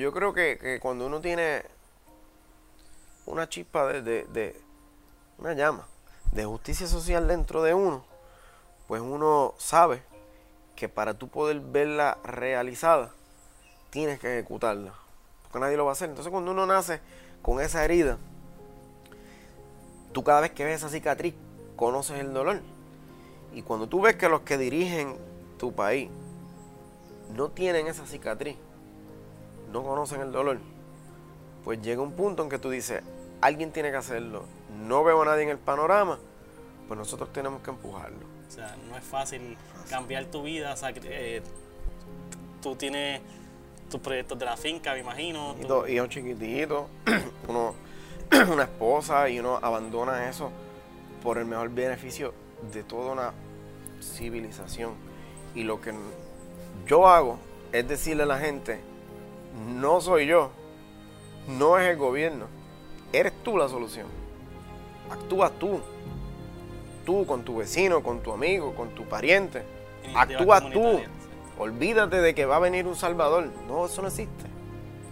Yo creo que, que cuando uno tiene una chispa de, de- de- una llama de justicia social dentro de uno, pues uno sabe que para tú poder verla realizada, tienes que ejecutarla, porque nadie lo va a hacer. Entonces cuando uno nace con esa herida, tú cada vez que ves esa cicatriz, conoces el dolor. Y cuando tú ves que los que dirigen tu país no tienen esa cicatriz, no conocen el dolor, pues llega un punto en que tú dices, alguien tiene que hacerlo, no veo a nadie en el panorama, pues nosotros tenemos que empujarlo. O sea, no es fácil cambiar tu vida. sacri- eh, tú tienes tus proyectos de la finca, me imagino. Y tú- dos hijos chiquititos, uno, una esposa y uno abandona eso por el mejor beneficio de toda una civilización. Y lo que yo hago es decirle a la gente, no soy yo, no es el gobierno, eres tú la solución. Actúa tú, tú con tu vecino, con tu amigo, con tu pariente. Actúa tú. Olvídate de que va a venir un salvador. No, eso no existe.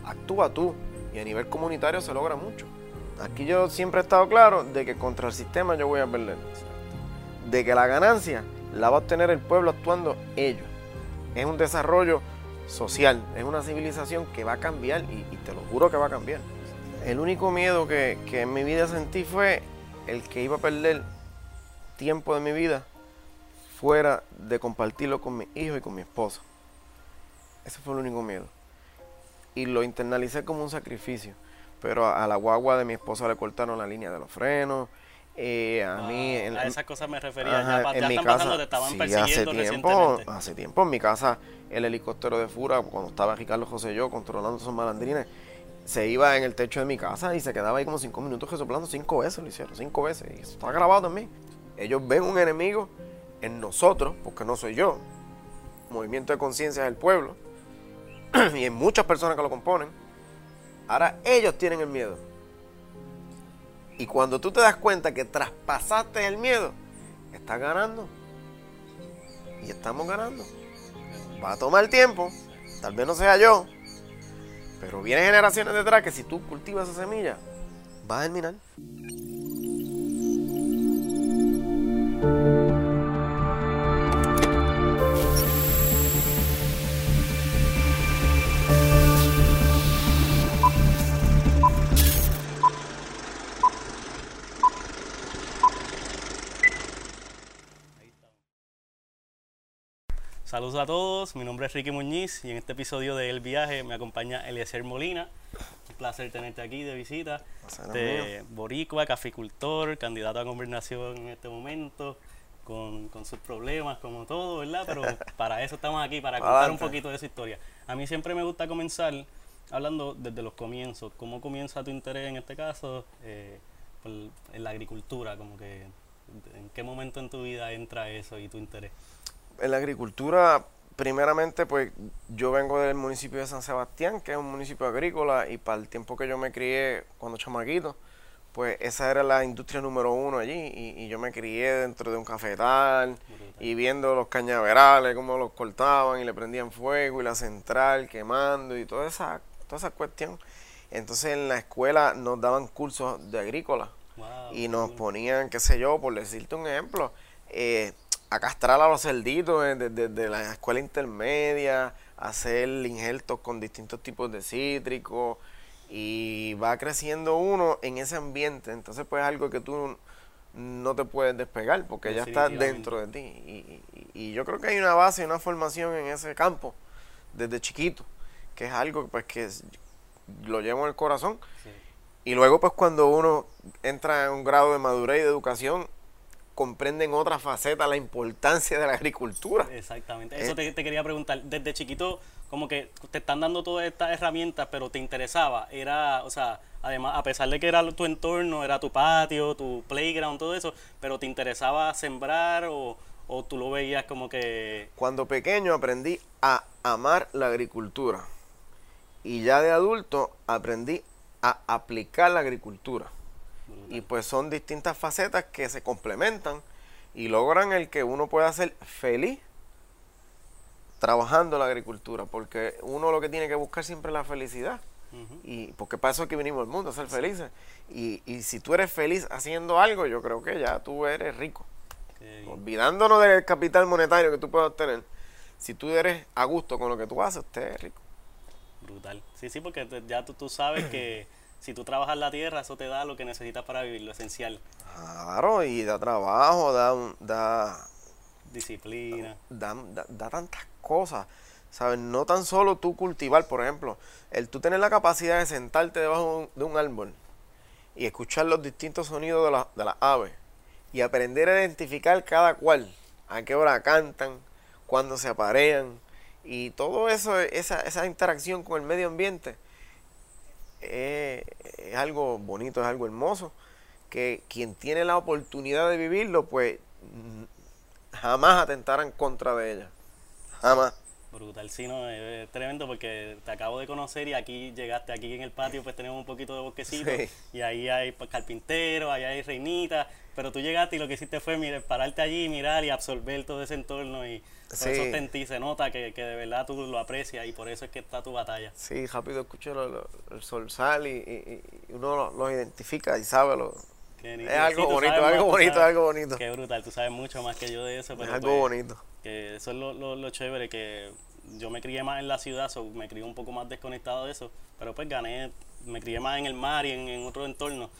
Actúa tú. Y a nivel comunitario se logra mucho. Aquí yo siempre he estado claro de que contra el sistema yo voy a perder. De que la ganancia la va a obtener el pueblo actuando ellos. Es un desarrollo social, es una civilización que va a cambiar y, te lo juro que va a cambiar. El único miedo que, que en mi vida sentí fue el que iba a perder tiempo de mi vida fuera de compartirlo con mis hijos y con mi esposa. Ese fue el único miedo. Y lo internalicé como un sacrificio. Pero a, a la guagua de mi esposa le cortaron la línea de los frenos. Eh, a mí... Ah, en- a en- esas cosas me refería. Ajá, ya pa- ya en mi están casa, pasando, te estaban sí, persiguiendo hace tiempo, hace tiempo en mi casa el helicóptero de Fura, cuando estaba Ricardo José y yo controlando esos malandrines, se iba en el techo de mi casa y se quedaba ahí como cinco minutos resoplando cinco veces, lo hicieron, cinco veces, y eso está grabado también. Ellos ven un enemigo en nosotros, porque no soy yo, movimiento de conciencia del pueblo, y en muchas personas que lo componen, ahora ellos tienen el miedo. Y cuando tú te das cuenta que traspasaste el miedo, estás ganando. Y estamos ganando. Va a tomar tiempo, tal vez no sea yo, pero vienen generaciones detrás que si tú cultivas esa semilla, va a germinar. Saludos a todos, mi nombre es Ricky Muñiz y en este episodio de El Viaje me acompaña Eliezer Molina. Un placer tenerte aquí de visita. Placer es De boricua, caficultor, candidato a gobernación en este momento, con, con sus problemas como todo, ¿verdad? Pero para eso estamos aquí, para contar un poquito de su historia. A mí siempre me gusta comenzar hablando desde los comienzos. ¿Cómo comienza tu interés en este caso eh, por- en la agricultura? Como que, ¿En qué momento en tu vida entra eso y tu interés? En la agricultura, primeramente, pues yo vengo del municipio de San Sebastián, que es un municipio agrícola, y para el tiempo que yo me crié cuando chamaquito, pues esa era la industria número uno allí, y, y yo me crié dentro de un cafetal, y viendo los cañaverales, cómo los cortaban y le prendían fuego, y la central quemando, y toda esa, toda esa cuestión. Entonces en la escuela nos daban cursos de agrícola, Wow, y nos ponían, qué sé yo, por decirte un ejemplo, eh, a castrar a los cerditos eh, desde desde la escuela intermedia, hacer injertos con distintos tipos de cítricos y va creciendo uno en ese ambiente. Entonces, pues es algo que tú no te puedes despegar porque ya está dentro de ti. Y, y- y yo creo que hay una base, una formación en ese campo desde chiquito, que es algo pues que lo llevo en el corazón. Sí. Y luego, pues cuando uno entra en un grado de madurez y de educación, comprenden otra faceta, la importancia de la agricultura. Exactamente. Eh, Eso te, te quería preguntar. Desde chiquito, como que te están dando todas estas herramientas, pero te interesaba. Era, o sea, además, a pesar de que era tu entorno, era tu patio, tu playground, todo eso, pero te interesaba sembrar o, o tú lo veías como que. Cuando pequeño aprendí a amar la agricultura. Y ya de adulto aprendí a aplicar la agricultura. Y pues son distintas facetas que se complementan y logran el que uno pueda ser feliz trabajando la agricultura, porque uno lo que tiene que buscar siempre es la felicidad. Y porque para eso es que vinimos al mundo, a ser felices. Y, y si tú eres feliz haciendo algo, yo creo que ya tú eres rico. Olvidándonos del capital monetario que tú puedas obtener. Si tú eres a gusto con lo que tú haces, usted es rico. Brutal. Sí, sí, porque ya tú, tú sabes que si tú trabajas la tierra, eso te da lo que necesitas para vivir, lo esencial. Claro, y da trabajo, da, da disciplina. Da, da, tantas cosas. ¿Sabes? No tan solo tú cultivar, por ejemplo, el tú tener la capacidad de sentarte debajo de un árbol y escuchar los distintos sonidos de, la, de las aves y aprender a identificar cada cual, a qué hora cantan, cuándo se aparean y todo eso, esa, esa interacción con el medio ambiente es, es algo bonito, es algo hermoso, que quien tiene la oportunidad de vivirlo, pues jamás atentaran contra de ella. Jamás. Brutal, sí, no, es tremendo porque te acabo de conocer y aquí llegaste, aquí en el patio pues tenemos un poquito de bosquecito y ahí hay pues, carpinteros, ahí hay reinitas, pero tú llegaste y lo que hiciste fue mirar, pararte allí, mirar y absorber todo ese entorno y por eso en ti se nota que, de verdad tú lo aprecias y por eso es que está tu batalla. Sí, rápido escucho el sol sal y, uno lo, identifica y sabe lo, es algo bonito, algo bonito, algo bonito. Qué brutal, tú sabes mucho más que yo de eso. Pero es algo pues, bonito. Que eso es lo, lo, chévere, que yo me crié más en la ciudad, me crié un poco más desconectado de eso, pero pues gané, me crié más en el mar y en, otro entorno,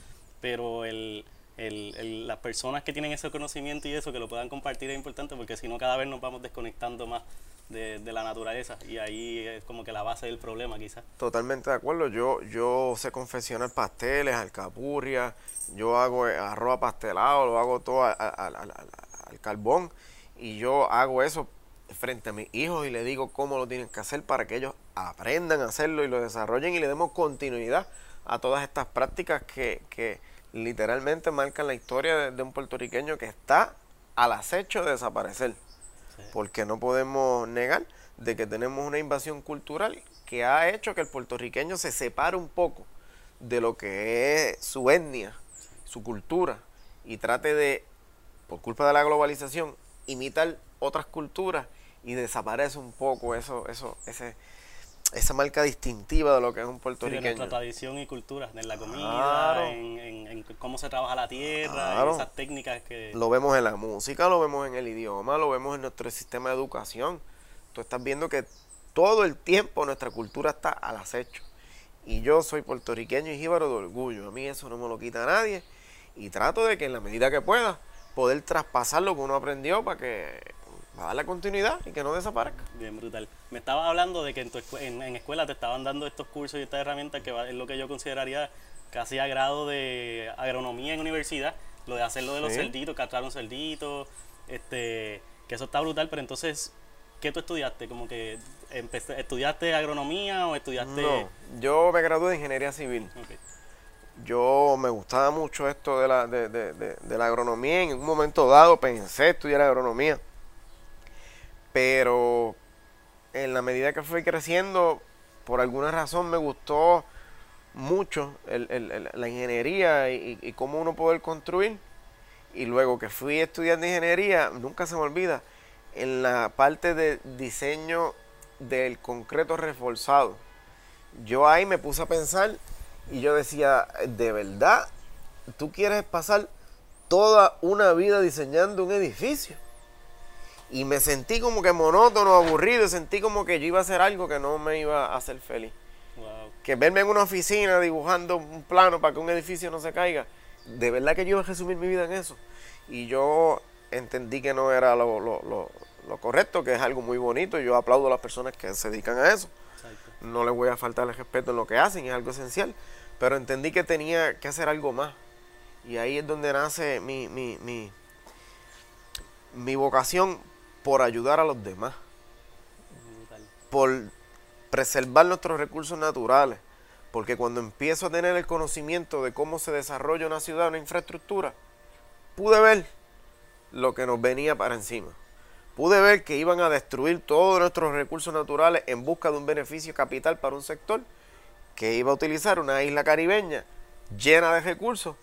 pero el, el, las personas que tienen ese conocimiento y eso, que lo puedan compartir es importante, porque si no cada vez nos vamos desconectando más de, la naturaleza y ahí es como que la base del problema quizás. Totalmente de acuerdo, yo, yo sé confeccionar pasteles, alcapurria, yo hago arroz pastelado, lo hago todo al, carbón y yo hago eso frente a mis hijos y le digo cómo lo tienen que hacer para que ellos aprendan a hacerlo y lo desarrollen y le demos continuidad a todas estas prácticas que, que literalmente marcan la historia de, un puertorriqueño que está al acecho de desaparecer. Porque no podemos negar de que tenemos una invasión cultural que ha hecho que el puertorriqueño se separe un poco de lo que es su etnia, su cultura, y trate de, por culpa de la globalización, imitar otras culturas y desaparece un poco eso, eso, ese, esa marca distintiva de lo que es un puertorriqueño. Sí, nuestra tradición y cultura, en la comida, en, cómo se trabaja la tierra, en esas técnicas que... Lo vemos en la música, lo vemos en el idioma, lo vemos en nuestro sistema de educación. Tú estás viendo que todo el tiempo nuestra cultura está al acecho. Y yo soy puertorriqueño y jíbaro de orgullo. A mí eso no me lo quita nadie. Y trato de que en la medida que pueda, poder traspasar lo que uno aprendió para que a darle continuidad y que no desaparezca. Bien, brutal. Me estabas hablando de que en, tu en, escuela te estaban dando estos cursos y estas herramientas que es lo que yo consideraría casi a grado de agronomía en universidad, lo de hacer lo de los cerditos, castrar un cerdito, este, que eso está brutal, pero entonces, ¿qué tú estudiaste? Como que ¿Estudiaste agronomía o estudiaste...? No, yo me gradué de ingeniería civil. Yo me gustaba mucho esto de la, de, de, de la agronomía. En un momento dado pensé estudiar agronomía pero en la medida que fui creciendo, por alguna razón me gustó mucho la ingeniería y, cómo uno poder construir. Y luego que fui estudiando ingeniería, nunca se me olvida, en la parte de diseño del concreto reforzado. Yo ahí me puse a pensar y yo decía, ¿de verdad tú quieres pasar toda una vida diseñando un edificio? Y me sentí como que monótono, aburrido, sentí como que yo iba a hacer algo que no me iba a hacer feliz. Que verme en una oficina dibujando un plano para que un edificio no se caiga, de verdad que yo iba a resumir mi vida en eso. Y yo entendí que no era lo, lo, lo, correcto, que es algo muy bonito. Yo aplaudo a las personas que se dedican a eso. No les voy a faltar el respeto en lo que hacen, es algo esencial. Pero entendí que tenía que hacer algo más. Y ahí es donde nace mi, mi, mi, mi vocación por ayudar a los demás, por preservar nuestros recursos naturales, porque cuando empiezo a tener el conocimiento de cómo se desarrolla una ciudad, una infraestructura, pude ver lo que nos venía para encima. Pude ver que iban a destruir todos nuestros recursos naturales en busca de un beneficio capital para un sector que iba a utilizar una isla caribeña llena de recursos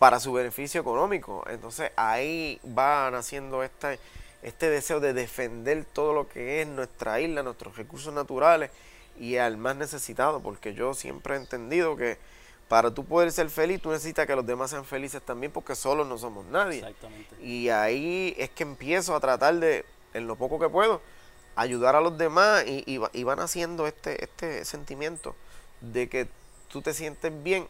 para su beneficio económico. Entonces ahí va naciendo esta este deseo de defender todo lo que es nuestra isla, nuestros recursos naturales y al más necesitado, porque yo siempre he entendido que para tú poder ser feliz, tú necesitas que los demás sean felices también, porque solos no somos nadie. Exactamente. Y ahí es que empiezo a tratar de, en lo poco que puedo, ayudar a los demás y, y, va- y van haciendo este, este sentimiento de que tú te sientes bien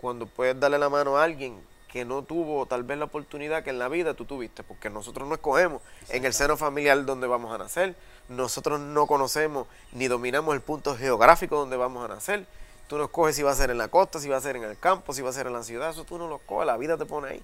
cuando puedes darle la mano a alguien que no tuvo tal vez la oportunidad que en la vida tú tuviste, porque nosotros no escogemos en el seno familiar donde vamos a nacer, nosotros no conocemos ni dominamos el punto geográfico donde vamos a nacer, tú no escoges si va a ser en la costa, si va a ser en el campo, si va a ser en la ciudad, eso tú no lo escoges, la vida te pone ahí.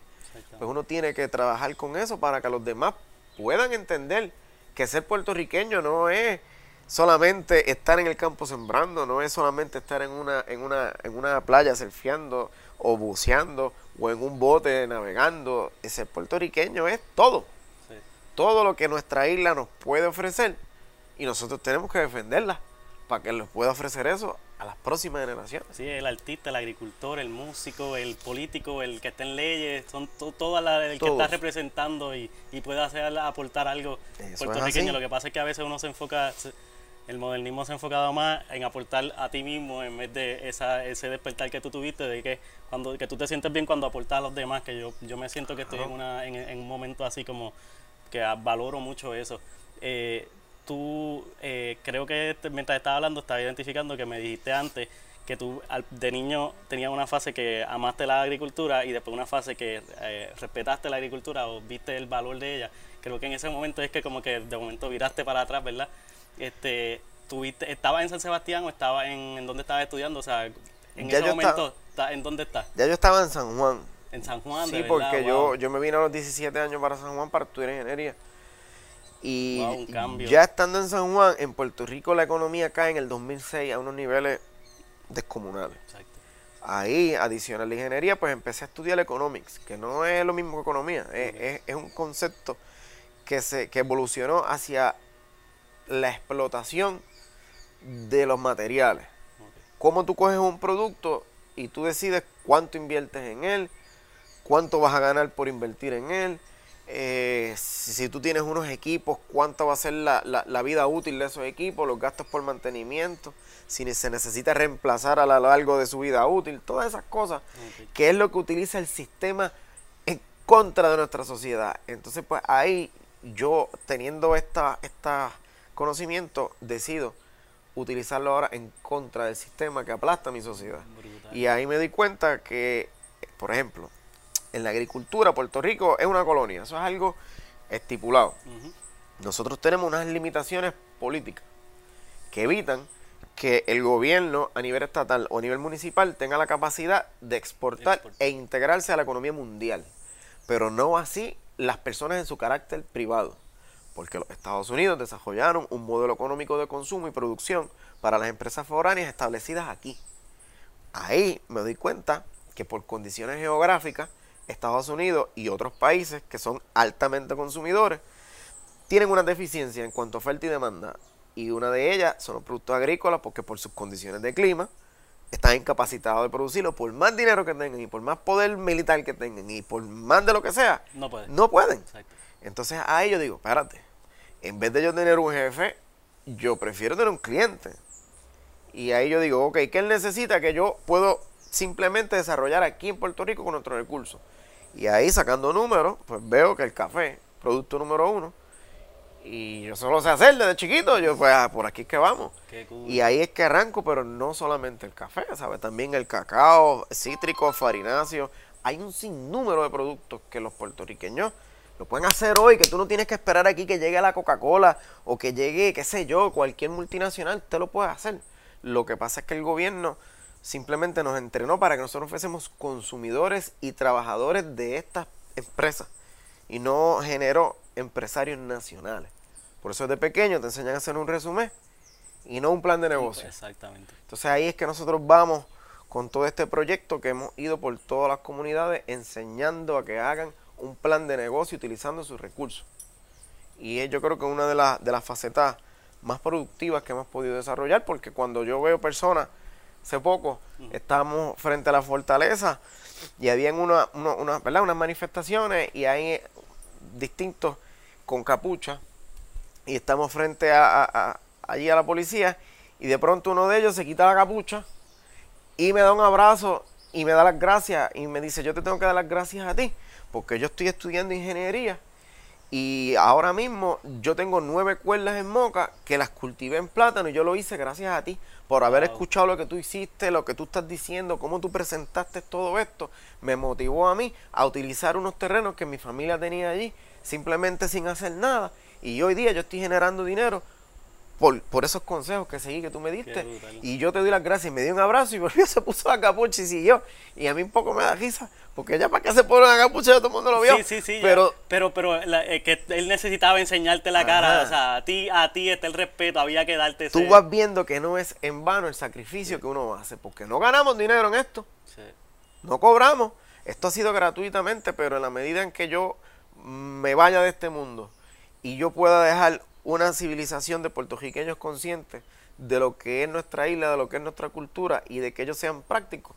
Pues uno tiene que trabajar con eso para que los demás puedan entender que ser puertorriqueño no es solamente estar en el campo sembrando, no es solamente estar en una, en una, en una playa surfeando o buceando o en un bote navegando. Ser puertorriqueño es todo, Sí. todo lo que nuestra isla nos puede ofrecer y nosotros tenemos que defenderla para que les pueda ofrecer eso a las próximas generaciones. Sí, el artista, el agricultor, el músico, el político, el que está en leyes, son to- todas las el que está representando y, y puede hacer aportar algo Eso es puertorriqueño. Lo que pasa es que a veces uno se enfoca, el modernismo se ha enfocado más en aportar a ti mismo en vez de esa, ese despertar que tú tuviste de que cuando que tú te sientes bien cuando aportas a los demás, que yo, yo me siento que estoy en, una, en, en un momento así como que valoro mucho eso. Eh, tú, eh, creo que mientras estaba hablando, estaba identificando que me dijiste antes que tú al- de niño tenías una fase que amaste la agricultura y después una fase que eh, respetaste la agricultura o viste el valor de ella. Creo que en ese momento es que como que de momento viraste para atrás, ¿verdad? Este, tuviste, ¿Estabas en San Sebastián o estaba en, en dónde estabas estudiando? O sea, en Ya ese momento, ¿está- ¿en dónde estás? Ya yo estaba en San Juan, En San Juan, de Sí, verdad, porque wow. yo, yo me vine a los 17 años para San Juan para estudiar ingeniería. Y Wow, ya estando en San Juan, en Puerto Rico la economía cae en el 2006 a unos niveles descomunales. Exacto. Ahí, adicional a la ingeniería, pues empecé a estudiar economics, que no es lo mismo que economía, es, es- es un concepto que, se, que evolucionó hacia la explotación de los materiales Ok. cómo tú coges un producto y tú decides cuánto inviertes en él, cuánto vas a ganar por invertir en él, eh, si, tú tienes unos equipos, cuánto va a ser la, la- la vida útil de esos equipos, los gastos por mantenimiento, si se necesita reemplazar a lo largo de su vida útil, todas esas cosas, Ok. que es lo que utiliza el sistema en contra de nuestra sociedad. Entonces, pues ahí yo, teniendo esta, esta conocimiento, decido utilizarlo ahora en contra del sistema que aplasta mi sociedad. Brutal. Y ahí me di cuenta que, por ejemplo, en la agricultura, Puerto Rico es una colonia, eso es algo estipulado. Nosotros tenemos unas limitaciones políticas que evitan que el gobierno a nivel estatal o a nivel municipal tenga la capacidad de exportar Exportar. e integrarse a la economía mundial. Pero no así las personas en su carácter privado. Porque los Estados Unidos desarrollaron un modelo económico de consumo y producción para las empresas foráneas establecidas aquí. Ahí me doy cuenta que por condiciones geográficas, Estados Unidos y otros países que son altamente consumidores tienen una deficiencia en cuanto a oferta y demanda. Y una de ellas son los productos agrícolas porque por sus condiciones de clima están incapacitados de producirlo por más dinero que tengan y por más poder militar que tengan y por más de lo que sea, No puede. no pueden. Exacto. Entonces ahí yo digo, espérate, en vez de yo tener un jefe, yo prefiero tener un cliente. Y ahí yo digo, ok, ¿qué él necesita que yo puedo simplemente desarrollar aquí en Puerto Rico con nuestros recursos? Y ahí sacando números, pues veo que el café, producto número uno, y yo solo sé hacer desde chiquito, yo pues ah, por aquí es que vamos. Cool. Y ahí es que arranco, pero no solamente el café, ¿sabes? También el cacao, cítricos, farináceos. Hay un sinnúmero de productos que los puertorriqueños lo pueden hacer hoy, que tú no tienes que esperar aquí que llegue la Coca-Cola o que llegue, qué sé yo, cualquier multinacional, te lo puede hacer. Lo que pasa es que el gobierno simplemente nos entrenó para que nosotros fuésemos consumidores y trabajadores de estas empresas y no generó empresarios nacionales. Por eso desde pequeño te enseñan a hacer un resumen y no un plan de negocio. Exactamente. Entonces ahí es que nosotros vamos con todo este proyecto que hemos ido por todas las comunidades enseñando a que hagan un plan de negocio utilizando sus recursos. Y es yo creo que una de, las de las facetas más productivas que hemos podido desarrollar porque cuando yo veo personas, hace poco estábamos frente a la fortaleza y habían una, una- ¿verdad? unas manifestaciones y hay distintos con capucha y estamos frente a, allí a la policía y de pronto uno de ellos se quita la capucha y me da un abrazo y me da las gracias y me dice, yo te tengo que dar las gracias a ti porque yo estoy estudiando ingeniería y ahora mismo yo tengo nueve cuerdas en moca que las cultivé en plátano y yo lo hice gracias a ti por haber escuchado lo que tú hiciste, lo que tú estás diciendo, cómo tú presentaste todo esto. Me motivó a mí a utilizar unos terrenos que mi familia tenía allí simplemente sin hacer nada. Y hoy día yo estoy generando dinero por, por, esos consejos que seguí que tú me diste. Y yo te doy las gracias y me dio un abrazo y volvió, se puso la capucha y siguió. Y a mí un poco me da risa, porque ya para qué se pone la capucha, ya todo el mundo lo vio. Sí, sí, sí. Pero, pero, pero eh, que él necesitaba enseñarte la cara. O sea, a ti, a ti está el respeto, había que darte Tú vas viendo que no es en vano el sacrificio que uno hace, porque no ganamos dinero en esto. No cobramos. Esto ha sido gratuitamente, pero en la medida en que yo me vaya de este mundo y yo pueda dejar una civilización de puertorriqueños conscientes de lo que es nuestra isla, de lo que es nuestra cultura y de que ellos sean prácticos,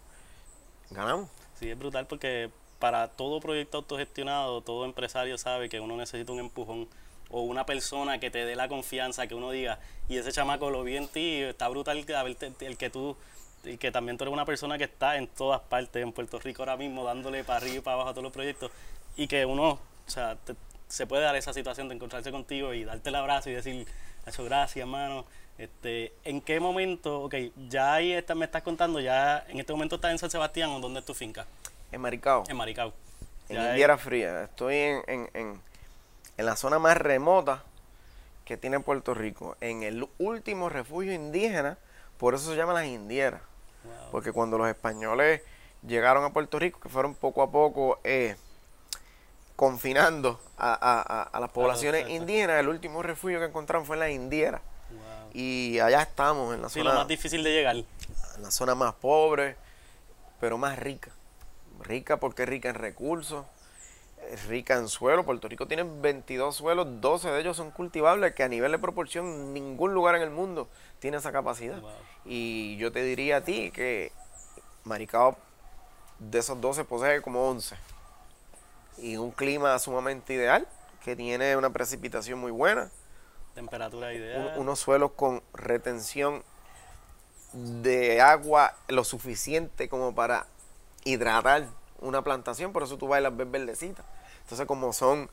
ganamos. Sí, es brutal porque para todo proyecto autogestionado, todo empresario sabe que uno necesita un empujón o una persona que te dé la confianza, que uno diga, y ese chamaco lo vi en ti, está brutal el que tú, y que también tú eres una persona que está en todas partes, en Puerto Rico ahora mismo, dándole para arriba y para abajo a todos los proyectos, y que uno, o sea, te, se puede dar esa situación de encontrarse contigo y darte el abrazo y decir, hecho gracias, hermano. Este, ¿En qué momento, ok, ya ahí está, me estás contando, ya en este momento estás en San Sebastián o dónde es tu finca? En Maricao. En Maricao. En Indiera Fría. Estoy en, en, en, la zona más remota que tiene Puerto Rico, en el último refugio indígena, por eso se llama las Indieras. Porque cuando los españoles llegaron a Puerto Rico, que fueron poco a poco eh, confinando a, las poblaciones indígenas. El último refugio que encontraron fue en la Indiera. Y allá estamos, en la sí, zona. lo más difícil de llegar. En la zona más pobre, pero más rica. Rica porque es rica en recursos, es rica en suelo. Puerto Rico tiene 22 suelos, 12 de ellos son cultivables, que a nivel de proporción ningún lugar en el mundo tiene esa capacidad. Y yo te diría a ti que Maricao de esos 12 posee como 11 y un clima sumamente ideal, que tiene una precipitación muy buena. Temperatura ideal. unos suelos con retención de agua lo suficiente como para hidratar una plantación, por eso tú vas a las ves verdecitas. Entonces, como son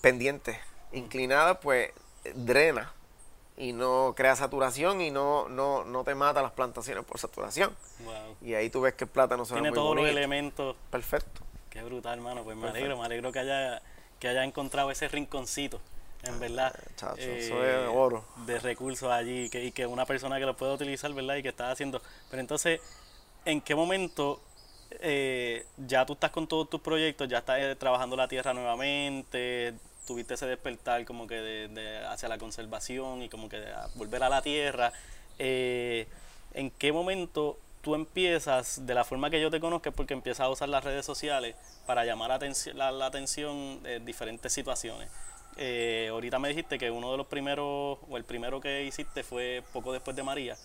pendientes inclinadas, pues drena y no crea saturación y no, no, no te mata las plantaciones por saturación. Y ahí tú ves que el plátano se Tiene todos los elementos. Perfecto. Qué brutal, hermano. Pues me alegro, me alegro que haya, que haya encontrado ese rinconcito, en verdad. Chacho, eso es eh, oro. De recursos allí que, y que una persona que lo pueda utilizar, ¿verdad? Y que está haciendo. Pero entonces, ¿en qué momento eh, ya tú estás con todos tus proyectos, ya estás eh, trabajando la tierra nuevamente? Tuviste ese despertar como que de, hacia la conservación y como que volver a la tierra. ¿En qué momento tú empiezas, de la forma que yo te conozco, es porque empiezas a usar las redes sociales para llamar la, la, atención de diferentes situaciones. Eh, ahorita me dijiste que uno de los primeros, o el primero que hiciste fue poco después de María.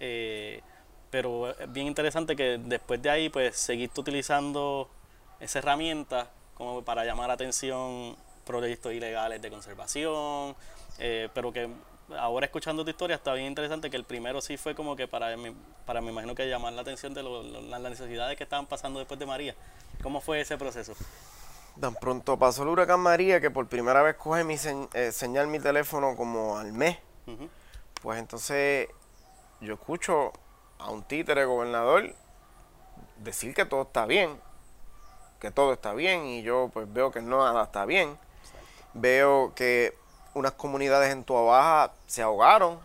Eh, pero es bien interesante que después de ahí, pues, seguiste utilizando esa herramienta como para llamar la atención proyectos ilegales de conservación, eh, pero que ahora escuchando tu historia está bien interesante que el primero sí fue como que para, para me imagino que llamar la atención de las necesidades que estaban pasando después de María. ¿Cómo fue ese proceso? Tan pronto pasó el huracán María que por primera vez coge mi eh, señal mi teléfono como al mes. Pues entonces yo escucho a un títere gobernador decir que todo está bien, que todo está bien y yo pues veo que no nada está bien. Veo que unas comunidades en Tuabaja se ahogaron,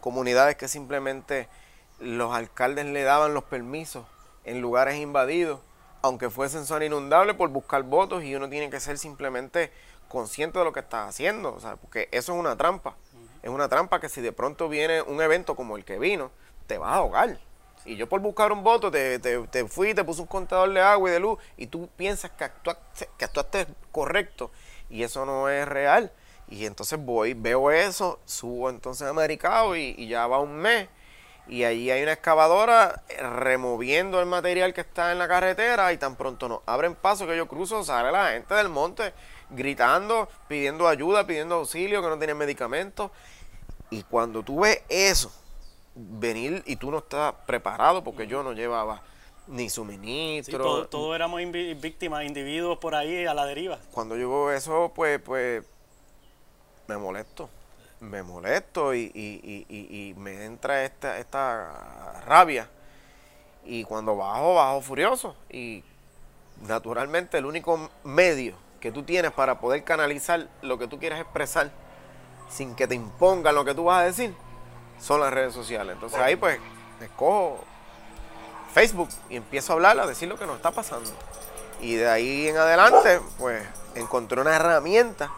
comunidades que simplemente los alcaldes le daban los permisos en lugares invadidos, aunque fuesen zona inundable por buscar votos y uno tiene que ser simplemente consciente de lo que está haciendo, o sea, porque eso es una trampa. Es una trampa que si de pronto viene un evento como el que vino, te vas a ahogar. Y yo por buscar un voto te, te, te fui, te puse un contador de agua y de luz y tú piensas que actuaste, que actuaste correcto y eso no es real. Y entonces voy, veo eso, subo entonces a Maricao y, ya va un mes. y allí hay una excavadora removiendo el material que está en la carretera y tan pronto no abren paso que yo cruzo, sale la gente del monte gritando, pidiendo ayuda, pidiendo auxilio, que no tienen medicamentos. Y cuando tú ves eso, venir y tú no estás preparado porque yo no llevaba ni suministro. todos éramos víctimas, individuos por ahí a la deriva. Cuando yo veo eso, pues, pues me molesto me molesto y, me entra esta, esta rabia. Y cuando bajo, bajo furioso. Y naturalmente el único medio que tú tienes para poder canalizar lo que tú quieres expresar sin que te impongan lo que tú vas a decir son las redes sociales. Entonces ahí pues escojo Facebook y empiezo a hablar, a decir lo que nos está pasando. Y de ahí en adelante pues encontré una herramienta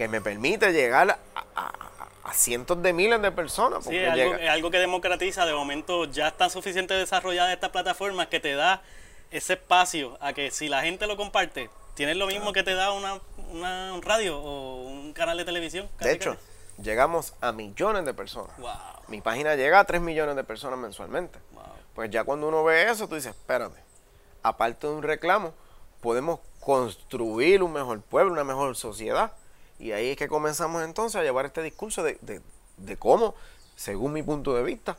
que me permite llegar a, cientos de miles de personas. Sí, es algo, es algo, que democratiza. De momento ya está suficiente desarrollada esta plataforma que te da ese espacio a que si la gente lo comparte, tienes lo mismo que te da una, una un radio o un canal de televisión. De hecho, llegamos a millones de personas. Mi página llega a 3 millones de personas mensualmente. Pues ya cuando uno ve eso, tú dices, espérate, aparte de un reclamo, podemos construir un mejor pueblo, una mejor sociedad. Y ahí es que comenzamos entonces a llevar este discurso de, cómo, según mi punto de vista,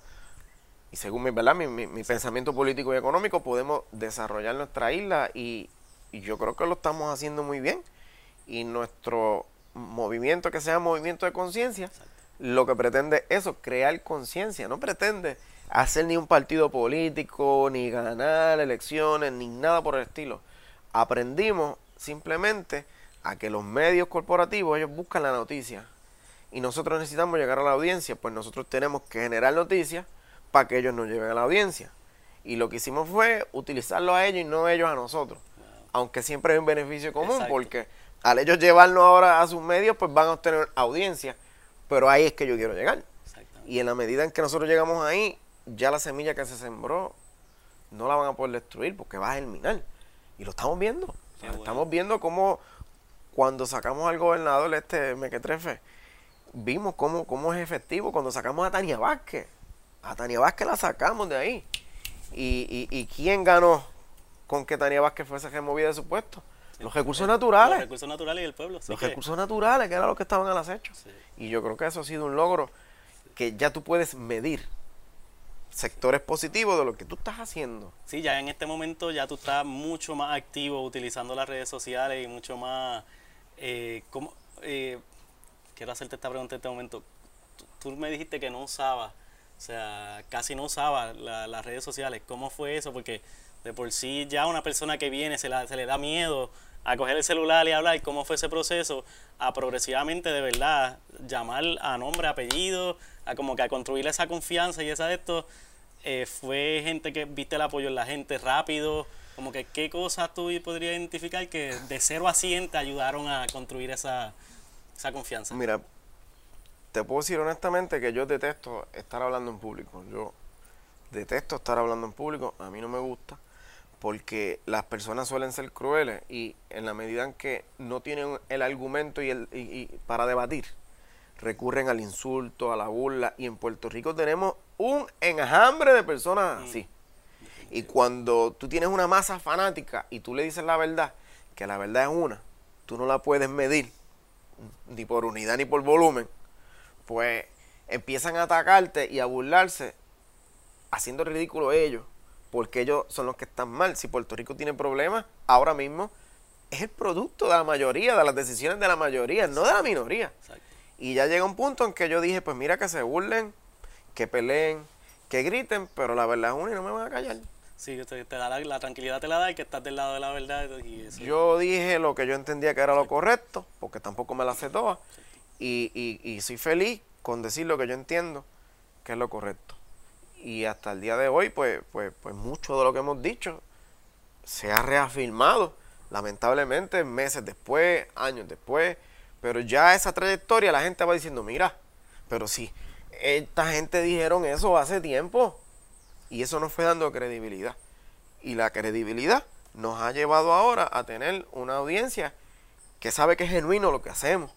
y según mi, ¿verdad? Mi, pensamiento político y económico, podemos desarrollar nuestra isla y, yo creo que lo estamos haciendo muy bien. Y nuestro movimiento, que sea movimiento de conciencia, lo que pretende es eso, crear conciencia, no pretende hacer ni un partido político, ni ganar elecciones, ni nada por el estilo. Aprendimos simplemente a que los medios corporativos ellos buscan la noticia y nosotros necesitamos llegar a la audiencia, pues nosotros tenemos que generar noticias para que ellos nos lleven a la audiencia. Y lo que hicimos fue utilizarlo a ellos y no ellos a nosotros. Aunque siempre hay un beneficio común, porque al ellos llevarnos ahora a sus medios, pues van a obtener audiencia. Pero ahí es que yo quiero llegar. Y en la medida en que nosotros llegamos ahí, ya la semilla que se sembró no la van a poder destruir porque va a germinar. Y lo estamos viendo. Estamos viendo cómo cuando sacamos al gobernador este Mequetrefe, vimos cómo, cómo es efectivo cuando sacamos a Tania Vázquez. A Tania Vázquez la sacamos de ahí. ¿Y, y, quién ganó con que Tania Vázquez fuese removida de su puesto? los recursos naturales. Los recursos naturales y el pueblo. los recursos naturales, que eran los que estaban al acecho. Y yo creo que eso ha sido un logro que ya tú puedes medir sectores positivos de lo que tú estás haciendo. Sí, ya en este momento ya tú estás mucho más activo utilizando las redes sociales y mucho más eh, ¿cómo, eh, quiero hacerte esta pregunta en este momento. Tú, me dijiste que no usaba, o sea, casi no usaba las redes sociales. ¿Cómo fue eso? Porque de por sí ya una persona que viene se, se le da miedo a coger el celular y hablar cómo fue ese proceso, a progresivamente de verdad llamar a nombre, apellido, a como que a construir esa confianza y esa de esto, eh, fue gente que viste el apoyo en la gente rápido, como que qué cosas tú podrías identificar que de cero a 100 te ayudaron a construir esa, esa confianza. Mira, te puedo decir honestamente que yo detesto estar hablando en público. Yo detesto estar hablando en público, a mí no me gusta, porque las personas suelen ser crueles y en la medida en que no tienen el argumento y, el, y para debatir, recurren al insulto, a la burla, y en Puerto Rico tenemos un enjambre de personas así. Y cuando tú tienes una masa fanática y tú le dices la verdad, que la verdad es una, tú no la puedes medir ni por unidad ni por volumen, pues empiezan a atacarte y a burlarse haciendo ridículo ellos, porque ellos son los que están mal. Si Puerto Rico tiene problemas, ahora mismo es el producto de la mayoría, de las decisiones de la mayoría, no de la minoría. Y ya llega un punto en que yo dije, pues mira que se burlen, que peleen, que griten, pero la verdad es una y no me van a callar. Sí, te, da la, tranquilidad te la da y que estás del lado de la verdad. Yo dije lo que yo entendía que era lo correcto, porque tampoco me la sé toda. Y, y, y soy feliz con decir lo que yo entiendo que es lo correcto. Y hasta el día de hoy, pues, pues, pues mucho de lo que hemos dicho se ha reafirmado, lamentablemente, meses después, años después. Pero ya esa trayectoria la gente va diciendo, mira, pero sí, esta gente dijeron eso hace tiempo. Y eso nos fue dando credibilidad. Y la credibilidad nos ha llevado ahora a tener una audiencia que sabe que es genuino lo que hacemos.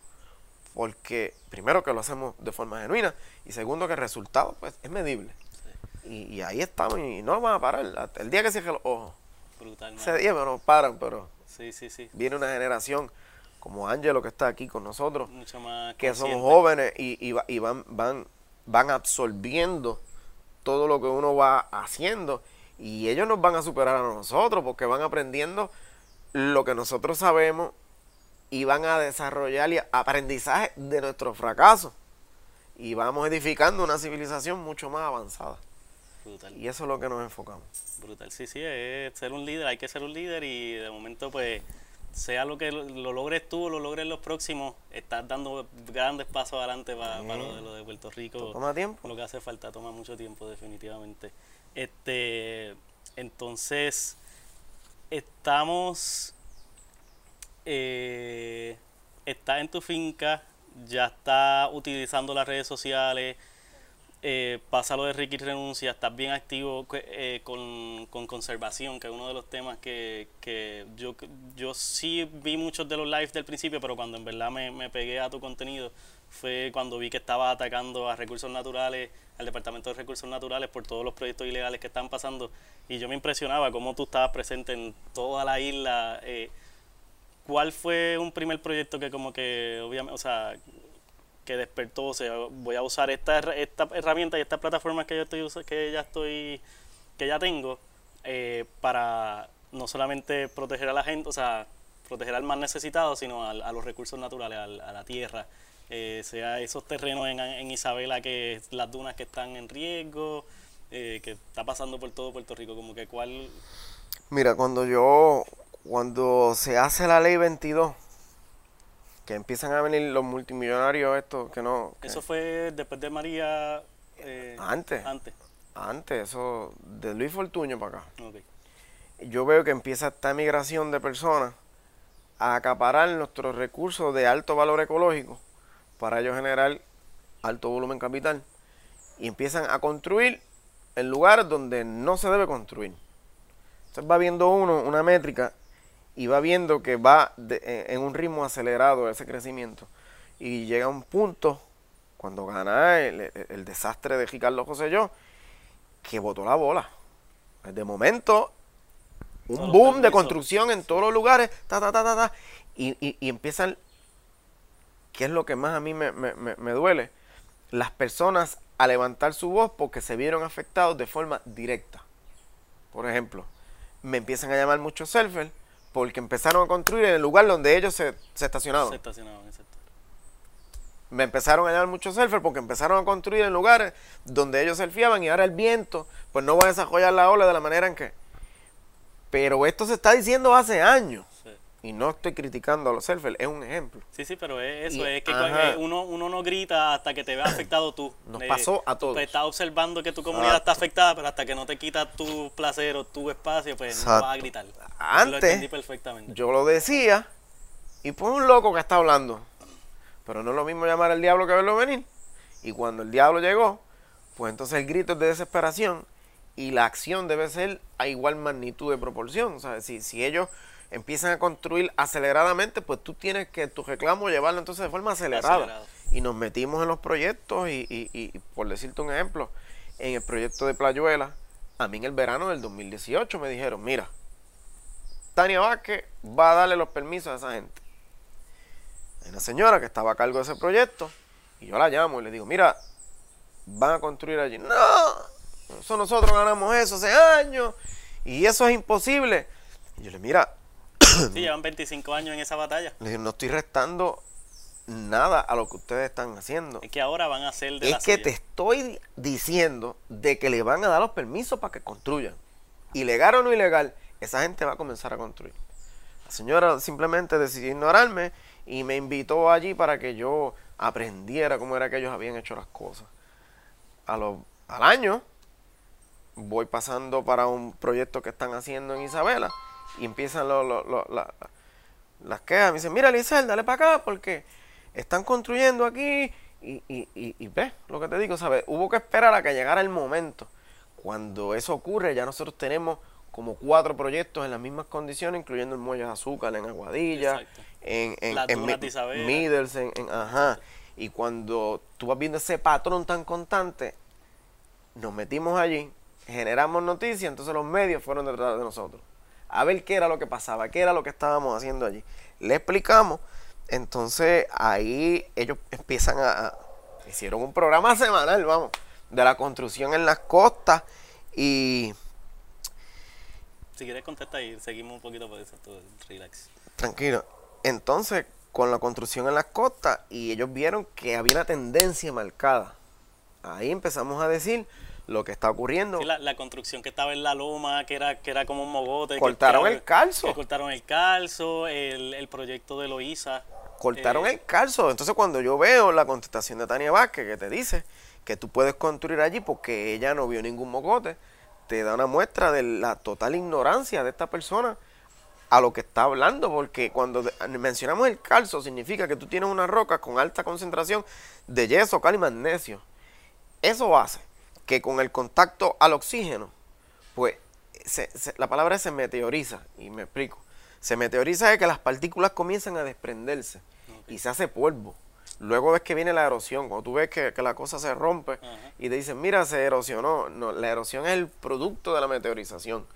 Porque primero que lo hacemos de forma genuina y segundo que el resultado pues, es medible. Y, y ahí estamos y no vamos a parar. El día que cierre los ojos. Brutal, Ese día no paran, pero Sí, sí, sí. viene una generación como Ángelo que está aquí con nosotros, Mucho más que somos consciente. jóvenes y, y van, van, van absorbiendo todo lo que uno va haciendo y ellos nos van a superar a nosotros porque van aprendiendo lo que nosotros sabemos y van a desarrollar y aprendizaje de nuestros fracasos y vamos edificando una civilización mucho más avanzada Brutal. y eso es lo que nos enfocamos. Brutal, sí, sí, es ser un líder, hay que ser un líder y de momento pues sea lo que lo, lo logres tú o lo logres los próximos, estás dando grandes pasos adelante para lo, de, lo de Puerto Rico. Toma tiempo. Lo que hace falta toma mucho tiempo definitivamente. Este, entonces estamos, eh, está en tu finca, ya está utilizando las redes sociales, eh, pasa lo de Ricky renuncia, estás bien activo eh, con, con conservación, que es uno de los temas que, que yo, yo sí vi muchos de los lives del principio, pero cuando en verdad me, me pegué a tu contenido fue cuando vi que estaba atacando a recursos naturales, al Departamento de Recursos Naturales por todos los proyectos ilegales que están pasando y yo me impresionaba cómo tú estabas presente en toda la isla. eh, ¿Cuál fue un primer proyecto que como que, obviamente, o sea, que despertó, o sea, voy a usar esta, esta herramienta y estas plataformas que yo estoy que ya estoy, que ya tengo, eh, para no solamente proteger a la gente, o sea, proteger al más necesitado, sino al- a, los recursos naturales, al- a, la tierra, eh, sea esos terrenos en, en Isabela que las dunas que están en riesgo, eh, que está pasando por todo Puerto Rico, como que cuál, Mira, cuando yo, cuando se hace la ley 22, que empiezan a venir los multimillonarios estos que no... que- eso fue después de María, eh, Antes. antes, Antes, eso, de Luis Fortuño para acá. ok, Yo veo que empieza esta migración de personas a acaparar nuestros recursos de alto valor ecológico para ellos generar alto volumen capital y empiezan a construir en lugares donde no se debe construir. Entonces va viendo uno una métrica y va viendo que va de- en un ritmo acelerado ese crecimiento y llega un punto cuando gana el, desastre de Ricardo José yo que botó la bola. De momento un boom de construcción en todos los lugares, ta, ta, ta, ta, ta, y, y- y empiezan, que es lo que más a mí me, me- me- me duele, las personas a levantar su voz porque se vieron afectados de forma directa. Por ejemplo, me empiezan a llamar muchos surfers porque empezaron a construir en el lugar donde ellos se, se estacionaban. se estacionaban, exacto. Me empezaron a llamar muchos surfers porque empezaron a construir en lugares donde ellos surfeaban y ahora el viento pues no va a desarrollar la ola de la manera en que... Pero esto se está diciendo hace años. Y no estoy criticando a los surfers, es un ejemplo. Sí, sí, pero es eso, Y- es que ajá. uno, uno no grita hasta que te veas afectado tú. Nos Eh, pasó a todos. Pues estás observando que tu comunidad está afectada, pero hasta que no te quitas tu placer o tu espacio, pues no vas a gritar. Antes, Lo entendí perfectamente. Yo lo decía y pues un loco que está hablando. Pero no es lo mismo llamar al diablo que verlo venir. Y cuando el diablo llegó, pues entonces el grito es de desesperación y la acción debe ser a igual magnitud de proporción. O sea, si, si ellos empiezan a construir aceleradamente, pues tú tienes que tu reclamo llevarlo entonces de forma acelerada. Acelerado. Y nos metimos en los proyectos y, y- y, por decirte un ejemplo, en el proyecto de Playuela, a mí en el verano del 2018 me dijeron, mira, Tania Vázquez va a darle los permisos a esa gente. Hay una señora que estaba a cargo de ese proyecto y yo la llamo y le digo, mira, van a construir allí. No, eso nosotros ganamos eso hace años y eso es imposible. Y yo le mira, Sí, llevan 25 años en esa batalla. no estoy restando nada a lo que ustedes están haciendo. Es que ahora van a ser de la Es que te estoy di- diciendo de que le van a dar los permisos para que construyan. Ilegal o no ilegal, esa gente va a comenzar a construir. La señora simplemente decidió ignorarme y me invitó allí para que yo aprendiera cómo era que ellos habían hecho las cosas. A lo- al año voy pasando para un proyecto que están haciendo en Isabela y empiezan lo- lo- lo- la- las quejas. Me dicen, mira, Lizel, dale para acá porque están construyendo aquí y, y, y, y ves lo que te digo, ¿sabes? Hubo que esperar a que llegara el momento. Cuando eso ocurre, ya nosotros tenemos como cuatro proyectos en las mismas condiciones, incluyendo el muelle de azúcar en Aguadilla, Exacto. en, en, en Isabela. Middles, en, en- ajá. Y cuando tú vas viendo ese patrón tan constante, nos metimos allí, generamos noticias, entonces los medios fueron detrás de nosotros. A ver qué era lo que pasaba, qué era lo que estábamos haciendo allí. Le explicamos, entonces ahí ellos empiezan a... a- hicieron un programa semanal, vamos, de la construcción en las costas y Si quieres contestar y seguimos un poquito por eso, tú, relax. Tranquilo. Entonces, con la construcción en las costas, y ellos vieron que había una tendencia marcada. Ahí empezamos a decir lo que está ocurriendo. Sí, la, la construcción que estaba en la loma, que era, que era como un mogote. Cortaron que- el calzo. Que cortaron el calzo, el, el proyecto de Loíza. Cortaron eh, el calzo. Entonces, cuando yo veo la contestación de Tania Vázquez, que te dice que tú puedes construir allí porque ella no vio ningún mogote, te da una muestra de la total ignorancia de esta persona a lo que está hablando, porque cuando mencionamos el calzo, significa que tú tienes una roca con alta concentración de yeso, cal y magnesio. Eso hace que con el contacto al oxígeno, pues se- se- la palabra se meteoriza, y me explico. Se meteoriza es que las partículas comienzan a desprenderse y se hace polvo. Luego ves que viene la erosión, cuando tú ves que, que la cosa se rompe y te dicen, mira, se erosionó. No, la erosión es el producto de la meteorización.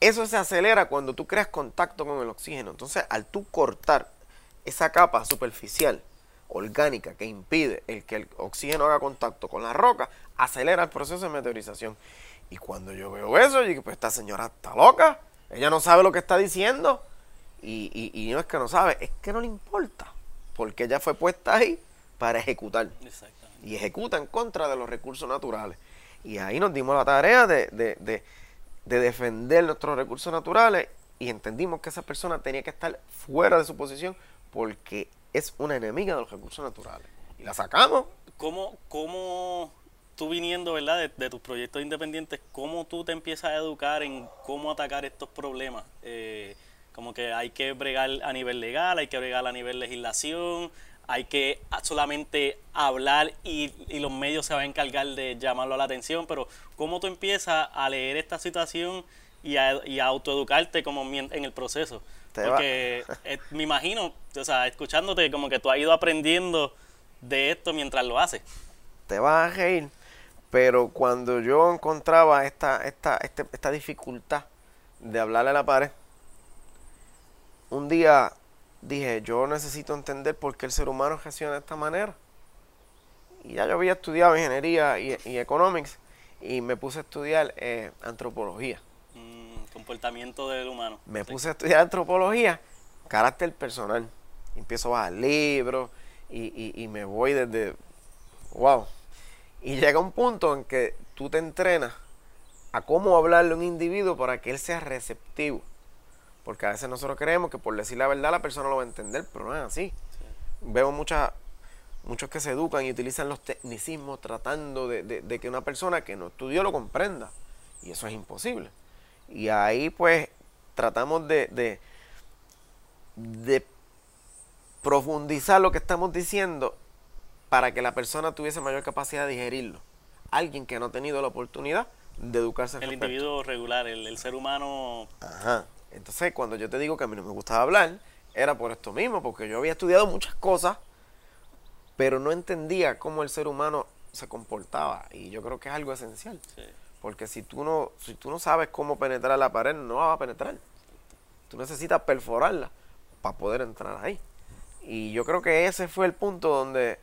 Eso se acelera cuando tú creas contacto con el oxígeno. Entonces, al tú cortar esa capa superficial, orgánica, que impide el que el oxígeno haga contacto con la roca, acelera el proceso de meteorización. Y cuando yo veo eso, yo digo, pues esta señora está loca. Ella no sabe lo que está diciendo. Y, y- y no es que no sabe, es que no le importa. Porque ella fue puesta ahí para ejecutar Exactamente. y ejecuta en contra de los recursos naturales. Y ahí nos dimos la tarea de, de- de- de defender nuestros recursos naturales y entendimos que esa persona tenía que estar fuera de su posición porque es una enemiga de los recursos naturales. Y la sacamos. ¿Cómo, cómo tú viniendo, verdad, de, tus proyectos independientes, cómo tú te empiezas a educar en cómo atacar estos problemas? Eh, como que hay que bregar a nivel legal, hay que bregar a nivel legislación, hay que solamente hablar y, los medios se van a encargar de llamarlo a la atención, pero ¿cómo tú empiezas a leer esta situación y a, y a autoeducarte como en el proceso? Te Porque eh, me imagino, o sea, escuchándote, como que tú has ido aprendiendo de esto mientras lo haces. Te vas a reír. Pero cuando yo encontraba esta, esta, este- esta dificultad de hablarle a la pared, un día dije, yo necesito entender por qué el ser humano reacciona de esta manera. Y ya yo había estudiado ingeniería y, y economics y me puse a estudiar eh, antropología. Comportamiento del humano. Me Sí. puse a estudiar antropología, carácter personal. Empiezo a bajar libros y, y- y me voy desde... ¡Wow! Y llega un punto en que tú te entrenas a cómo hablarle a un individuo para que él sea receptivo. Porque a veces nosotros creemos que por decir la verdad la persona lo va a entender, pero no es así. Veo muchas muchos que se educan y utilizan los tecnicismos tratando de, de- de que una persona que no estudió lo comprenda. Y eso es imposible. Y ahí pues tratamos de, de, de profundizar lo que estamos diciendo para que la persona tuviese mayor capacidad de digerirlo. Alguien que no ha tenido la oportunidad de educarse al El respecto. individuo regular, el, el ser humano. Ajá. Entonces, cuando yo te digo que a mí no me gustaba hablar, era por esto mismo, porque yo había estudiado muchas cosas, pero no entendía cómo el ser humano se comportaba. Y yo creo que es algo esencial. sí. Porque si tú no, si tú no sabes cómo penetrar la pared, no la vas a penetrar. Tú necesitas perforarla para poder entrar ahí. Y yo creo que ese fue el punto donde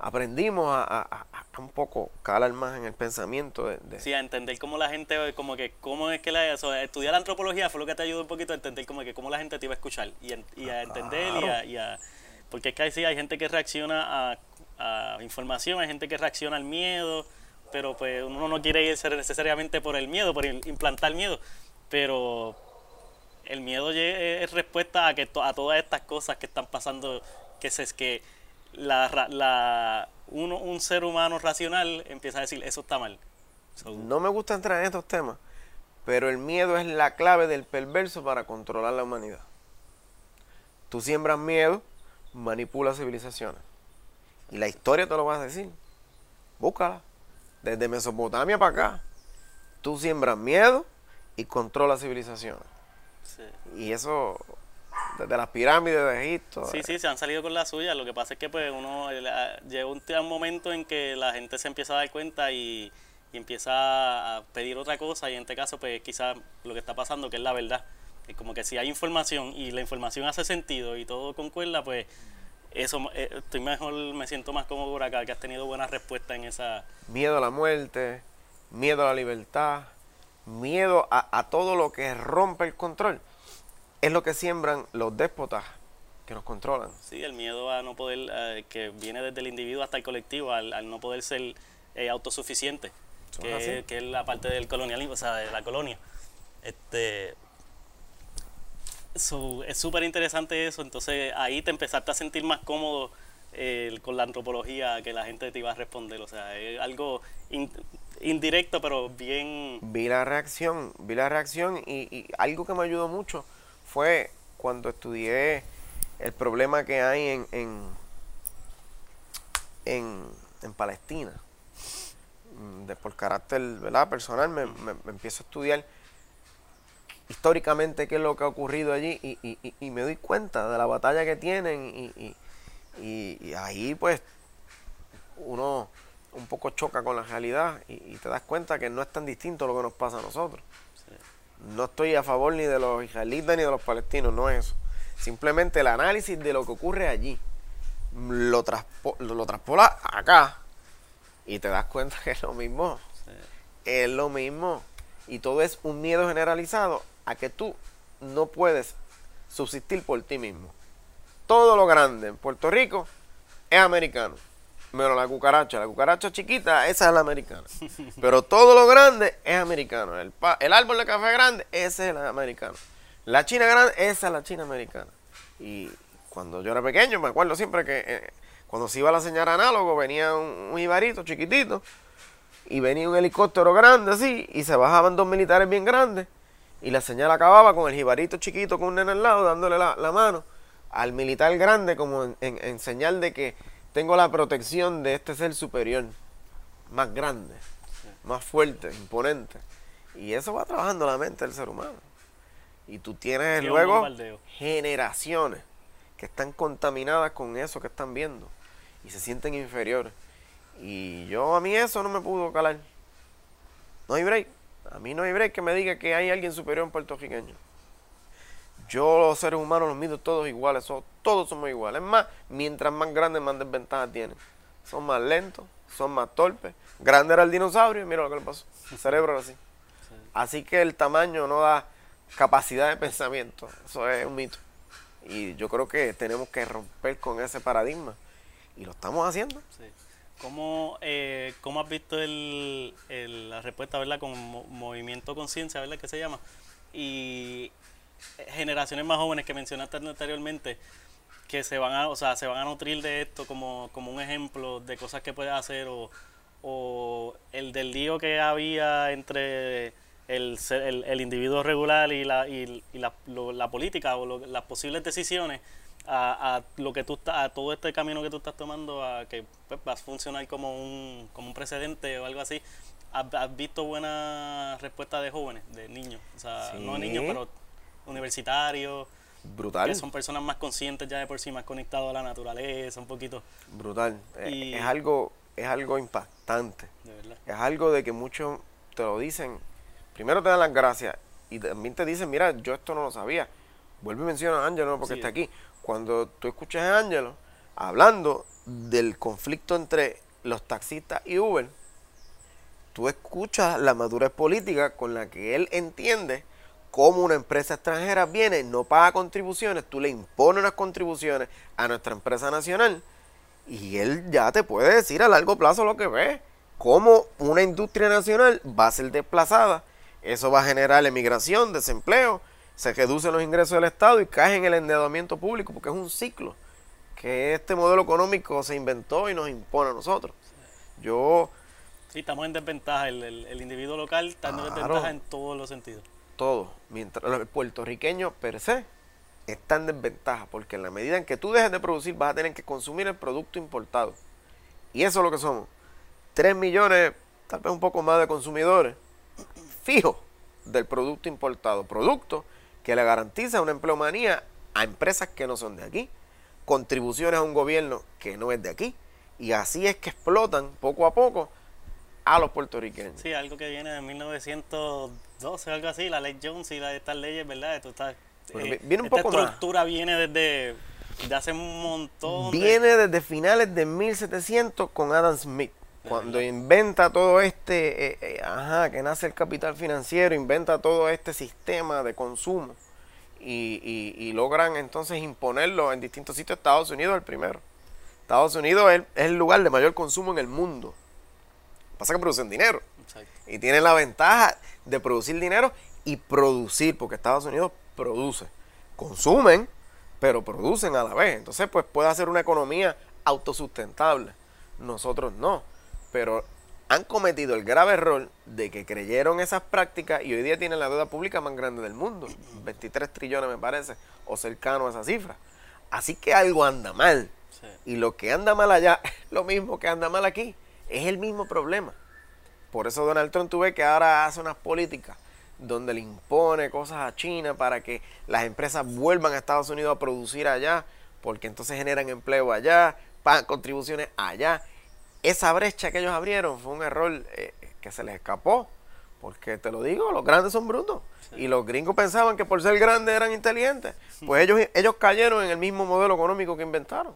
aprendimos a, a- a- un poco calar más en el pensamiento de, de- Sí, a entender cómo la gente, como que, cómo es que la, o sea, estudiar antropología fue lo que te ayudó un poquito a entender como que cómo la gente te iba a escuchar y, y a entender y a, y a- porque es que ahí sí hay gente que reacciona a, a información, hay gente que reacciona al miedo, pero pues uno no quiere irse necesariamente por el miedo, por im- implantar miedo, pero el miedo lle- es respuesta a que a todas estas cosas que están pasando, que es que la, la uno, un ser humano racional empieza a decir eso está mal. No me gusta entrar en estos temas, pero el miedo es la clave del perverso para controlar la humanidad. Tú siembras miedo, manipulas civilizaciones. Y la historia te lo vas a decir. Búscala. Desde Mesopotamia para acá. Tú siembras miedo y controlas civilizaciones. sí. Y eso, desde las pirámides de Egipto. Sí, sí, se han salido con la suya. Lo que pasa es que pues uno a- llega un, un momento en que la gente se empieza a dar cuenta y, y y empieza a pedir otra cosa y en este caso pues quizás lo que está pasando que es la verdad. Es como que si hay información y la información hace sentido y todo concuerda, pues eso eh, estoy mejor, me siento más cómodo por acá, que has tenido buena respuesta en esa... Miedo a la muerte, miedo a la libertad, miedo a, todo lo que rompe el control, es lo que siembran los déspotas que nos controlan. Sí, el miedo a no poder, eh, que viene desde el individuo hasta el colectivo, al, no poder ser eh, autosuficiente, que, que, es la parte del colonialismo, o sea, de la colonia. Este, es súper interesante eso, entonces ahí te empezaste a sentir más cómodo eh, con la antropología que la gente te iba a responder, o sea, es algo indirecto pero bien... Vi la reacción, vi la reacción y, algo que me ayudó mucho fue cuando estudié el problema que hay en, en, en, Palestina. Mm, por carácter ¿verdad? personal me, me empiezo a estudiar históricamente qué es lo que ha ocurrido allí y, me doy cuenta de la batalla que tienen y, ahí pues uno un poco choca con la realidad y, te das cuenta que no es tan distinto lo que nos pasa a nosotros. No estoy a favor ni de los israelitas ni de los palestinos, no es eso. Simplemente el análisis de lo que ocurre allí lo, lo, traspola acá y te das cuenta que es lo mismo. Es lo mismo. Y todo es un miedo generalizado a que tú no puedes subsistir por ti mismo. Todo lo grande en Puerto Rico es americano. Menos la cucaracha. La cucaracha chiquita, esa es la americana. Pero todo lo grande es americano. El, el árbol de café grande, ese es el americano. La china grande, esa es la china americana. Y cuando yo era pequeño, me acuerdo siempre que eh, cuando se iba a la señal análogo, venía un, un ibarito chiquitito y venía un helicóptero grande así y se bajaban dos militares bien grandes y la señal acababa con el jibarito chiquito con un nene al lado dándole la, mano al militar grande como en, señal de que tengo la protección de este ser superior, más grande, más fuerte, imponente. Y eso va trabajando la mente del ser humano. Y tú tienes luego generaciones que están contaminadas con eso que están viendo y se sienten inferiores. Y yo a mí eso no me pudo calar. No hay break. A mí no hay break que me diga que hay alguien superior en puertorriqueño. Yo, los seres humanos, los mido todos iguales, todos somos iguales. Es más, mientras más grandes, más desventajas tienen. Son más lentos, son más torpes. Grande era el dinosaurio y mira lo que le pasó. El cerebro era así. Así que el tamaño no da capacidad de pensamiento. Eso es un mito. Y yo creo que tenemos que romper con ese paradigma. Y lo estamos haciendo. ¿Cómo, eh, ¿Cómo, has visto el, la respuesta, ¿verdad? Con Movimiento Conciencia, ¿verdad? Que se llama. Y generaciones más jóvenes que mencionaste anteriormente, que se van a, o sea, se van a nutrir de esto como, como un ejemplo de cosas que puedes hacer o, o el del lío que había entre el, el, individuo regular y la, y, la, la política o las posibles decisiones a, a, lo que tú a todo este camino que tú estás tomando a que pues, vas a funcionar como un, como un precedente o algo así. ¿Has, visto buena respuesta de jóvenes de niños o sea no niños pero universitarios brutal. que son personas más conscientes ya de por sí más conectados a la naturaleza un poquito. Brutal. Eh, es algo es algo impactante. De verdad. es algo de que muchos te lo dicen primero te dan las gracias y también te dicen mira yo esto no lo sabía vuelve y menciona a Ángel porque está aquí cuando tú escuchas a Ángelo hablando del conflicto entre los taxistas y Uber, tú escuchas la madurez política con la que él entiende cómo una empresa extranjera viene, no paga contribuciones, tú le impones unas contribuciones a nuestra empresa nacional y él ya te puede decir a largo plazo lo que ve, cómo una industria nacional va a ser desplazada, eso va a generar emigración, desempleo, se reducen los ingresos del Estado y cae en el endeudamiento público, porque es un ciclo que este modelo económico se inventó y nos impone a nosotros. Yo... Sí, estamos en desventaja, el, el, individuo local está en desventaja en todos los sentidos. Todo, mientras el puertorriqueño per se está en desventaja, porque en la medida en que tú dejes de producir vas a tener que consumir el producto importado. Y eso es lo que somos. 3 millones, tal vez un poco más de consumidores, fijos del producto importado. Producto que le garantiza una empleomanía a empresas que no son de aquí, contribuciones a un gobierno que no es de aquí, y así es que explotan poco a poco a los puertorriqueños. Sí, algo que viene de 1912, algo así, la ley Jones y la, estas leyes, ¿verdad? Esto está, Bueno, eh, vi- viene un esta poco más. estructura viene desde de hace un montón de- Viene desde finales de 1700 con Adam Smith. Cuando inventa todo este, eh, eh, ajá, que nace el capital financiero, inventa todo este sistema de consumo y, y- y logran entonces imponerlo en distintos sitios. Estados Unidos es el primero. Estados Unidos es, es el lugar de mayor consumo en el mundo. Pasa que producen dinero Exacto. y tienen la ventaja de producir dinero y producir, porque Estados Unidos produce. Consumen, pero producen a la vez. Entonces, pues puede hacer una economía autosustentable. Nosotros no. Pero han cometido el grave error de que creyeron esas prácticas y hoy día tienen la deuda pública más grande del mundo. 23 trillones me parece, o cercano a esa cifra. Así que algo anda mal. Sí. Y lo que anda mal allá es lo mismo que anda mal aquí. Es el mismo problema. Por eso Donald Trump tú ves que ahora hace unas políticas donde le impone cosas a China para que las empresas vuelvan a Estados Unidos a producir allá, porque entonces generan empleo allá, pagan contribuciones allá. Esa brecha que ellos abrieron fue un error eh, que se les escapó, porque te lo digo, los grandes son brutos. Y los gringos pensaban que por ser grandes eran inteligentes. Pues ellos, ellos cayeron en el mismo modelo económico que inventaron.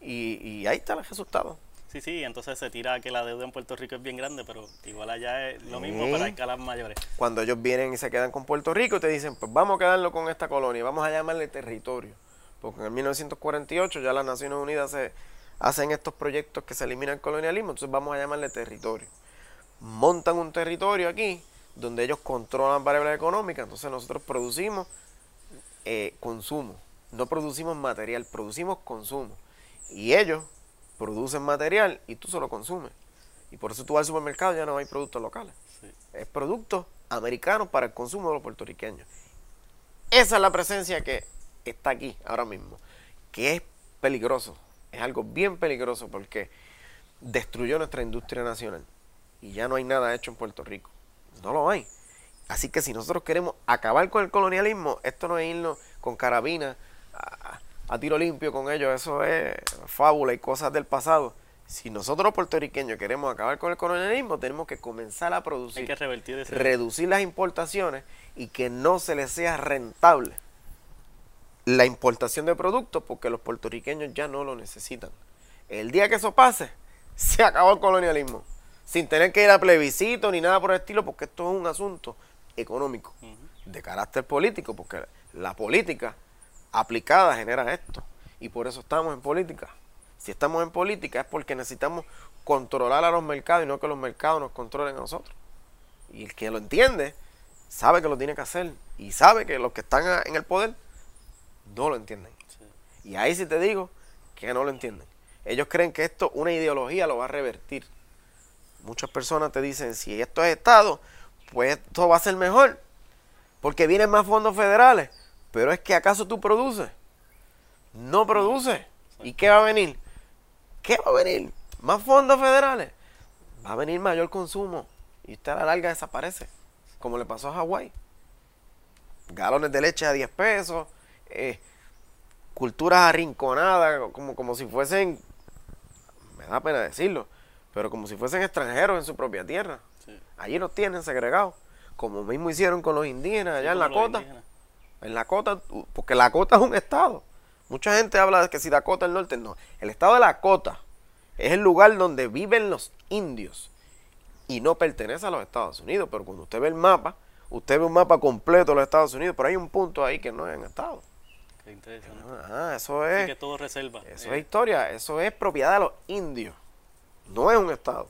Y, y ahí está el resultado. Sí, sí, entonces se tira que la deuda en Puerto Rico es bien grande, pero igual allá es lo mismo, Sí. pero a escalas mayores. cuando ellos vienen y se quedan con Puerto Rico, te dicen, pues vamos a quedarlo con esta colonia, vamos a llamarle territorio. Porque en el 1948 ya las Naciones Unidas se hacen estos proyectos que se elimina el colonialismo, entonces vamos a llamarle territorio. Montan un territorio aquí donde ellos controlan variables económicas, entonces nosotros producimos eh, consumo, no producimos material, producimos consumo. Y ellos producen material y tú solo consumes. Y por eso tú vas al supermercado y ya no hay productos locales Sí. es productos americanos para el consumo de los puertorriqueños. Esa es la presencia que está aquí ahora mismo, que es peligroso, es algo bien peligroso porque destruyó nuestra industria nacional y ya no hay nada hecho en Puerto Rico, no lo hay. Así que si nosotros queremos acabar con el colonialismo, esto no es irnos con carabina a, a tiro limpio con ellos, eso es fábula y cosas del pasado. Si nosotros los puertorriqueños queremos acabar con el colonialismo, tenemos que comenzar a producir Hay que revertir ese... reducir las importaciones y que no se les sea rentable la importación de productos porque los puertorriqueños ya no lo necesitan. El día que eso pase, se acabó el colonialismo. Sin tener que ir a plebiscito ni nada por el estilo, porque esto es un asunto económico, de carácter político, porque la política aplicada genera esto. Y por eso estamos en política. Si estamos en política es porque necesitamos controlar a los mercados y no que los mercados nos controlen a nosotros. Y el que lo entiende sabe que lo tiene que hacer y sabe que los que están en el poder no lo entienden. Sí. Y ahí sí te digo que no lo entienden. Ellos creen que esto, una ideología, lo va a revertir. Muchas personas te dicen, si esto es Estado, pues esto va a ser mejor. Porque vienen más fondos federales. Pero es que acaso tú produces. No produces. ¿Y qué va a venir? ¿Qué va a venir? ¿Más fondos federales? Va a venir mayor consumo. Y usted a la larga desaparece. Como le pasó a Hawái. Galones de leche a 10 pesos. Eh, culturas arrinconadas, como, como si fuesen, me da pena decirlo, pero como si fuesen extranjeros en su propia tierra. Sí. Allí los tienen segregados, como mismo hicieron con los indígenas allá en la cota. indígenas. En la cota, porque la cota es un estado. Mucha gente habla de que si Dakota el norte, no. El estado de la cota es el lugar donde viven los indios y no pertenece a los Estados Unidos. Pero cuando usted ve el mapa, usted ve un mapa completo de los Estados Unidos, pero hay un punto ahí que no es en estado. Qué interesante. Ajá, eso Así es. que todo reserva. Eso Eh, es historia, eso es propiedad de los indios. No es un estado.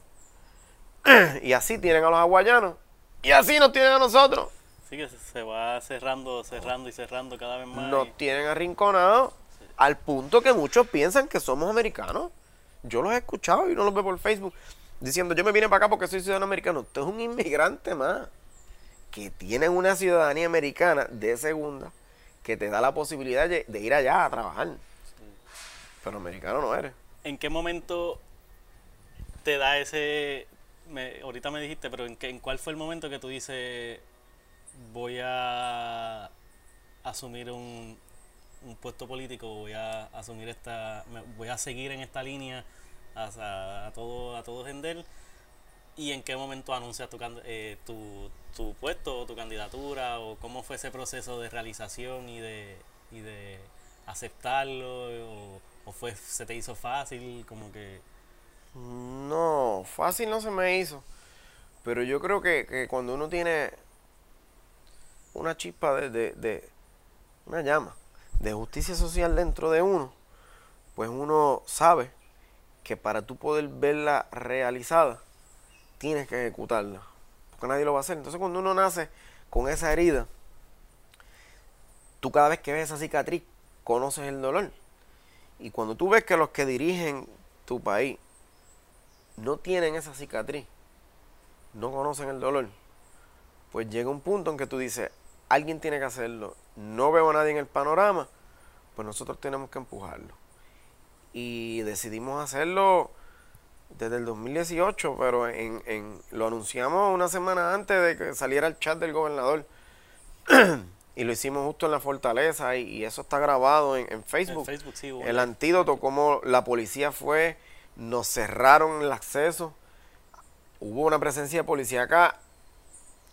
Y así tienen a los hawaianos. Y así nos tienen a nosotros. Sí que se- va cerrando, cerrando y cerrando cada vez más. Nos y- tienen arrinconados al punto que muchos piensan que somos americanos. Yo los he escuchado y no los veo por Facebook diciendo yo me vine para acá porque soy ciudadano americano. Usted es un inmigrante más que tiene una ciudadanía americana de segunda que te da la posibilidad de, ir allá a trabajar. Pero americano no eres. ¿En qué momento te da ese... ahorita me dijiste, pero ¿en, qué, ¿en cuál fue el momento que tú dices voy a asumir un, puesto político, voy a asumir esta... voy a seguir en esta línea a todo, a todo gender ¿Y en qué momento anuncias tu, eh, tu, tu puesto o tu candidatura? ¿O cómo fue ese proceso de realización y de, y de aceptarlo? O, o fue, se te hizo fácil? Como que... No, fácil no se me hizo. Pero yo creo que, que cuando uno tiene una chispa de, de- de- una llama de justicia social dentro de uno, pues uno sabe que para tú poder verla realizada, tienes que ejecutarla. Porque nadie lo va a hacer. Entonces cuando uno nace con esa herida, tú cada vez que ves esa cicatriz, conoces el dolor. Y cuando tú ves que los que dirigen tu país no tienen esa cicatriz, no conocen el dolor, pues llega un punto en que tú dices, alguien tiene que hacerlo, no veo a nadie en el panorama, pues nosotros tenemos que empujarlo. Y decidimos hacerlo desde el 2018, pero en, en- lo anunciamos una semana antes de que saliera el chat del gobernador. y lo hicimos justo en la fortaleza y, y eso está grabado en, en Facebook. En Facebook, sí, el antídoto, como la policía fue, nos cerraron el acceso. Hubo una presencia de policía acá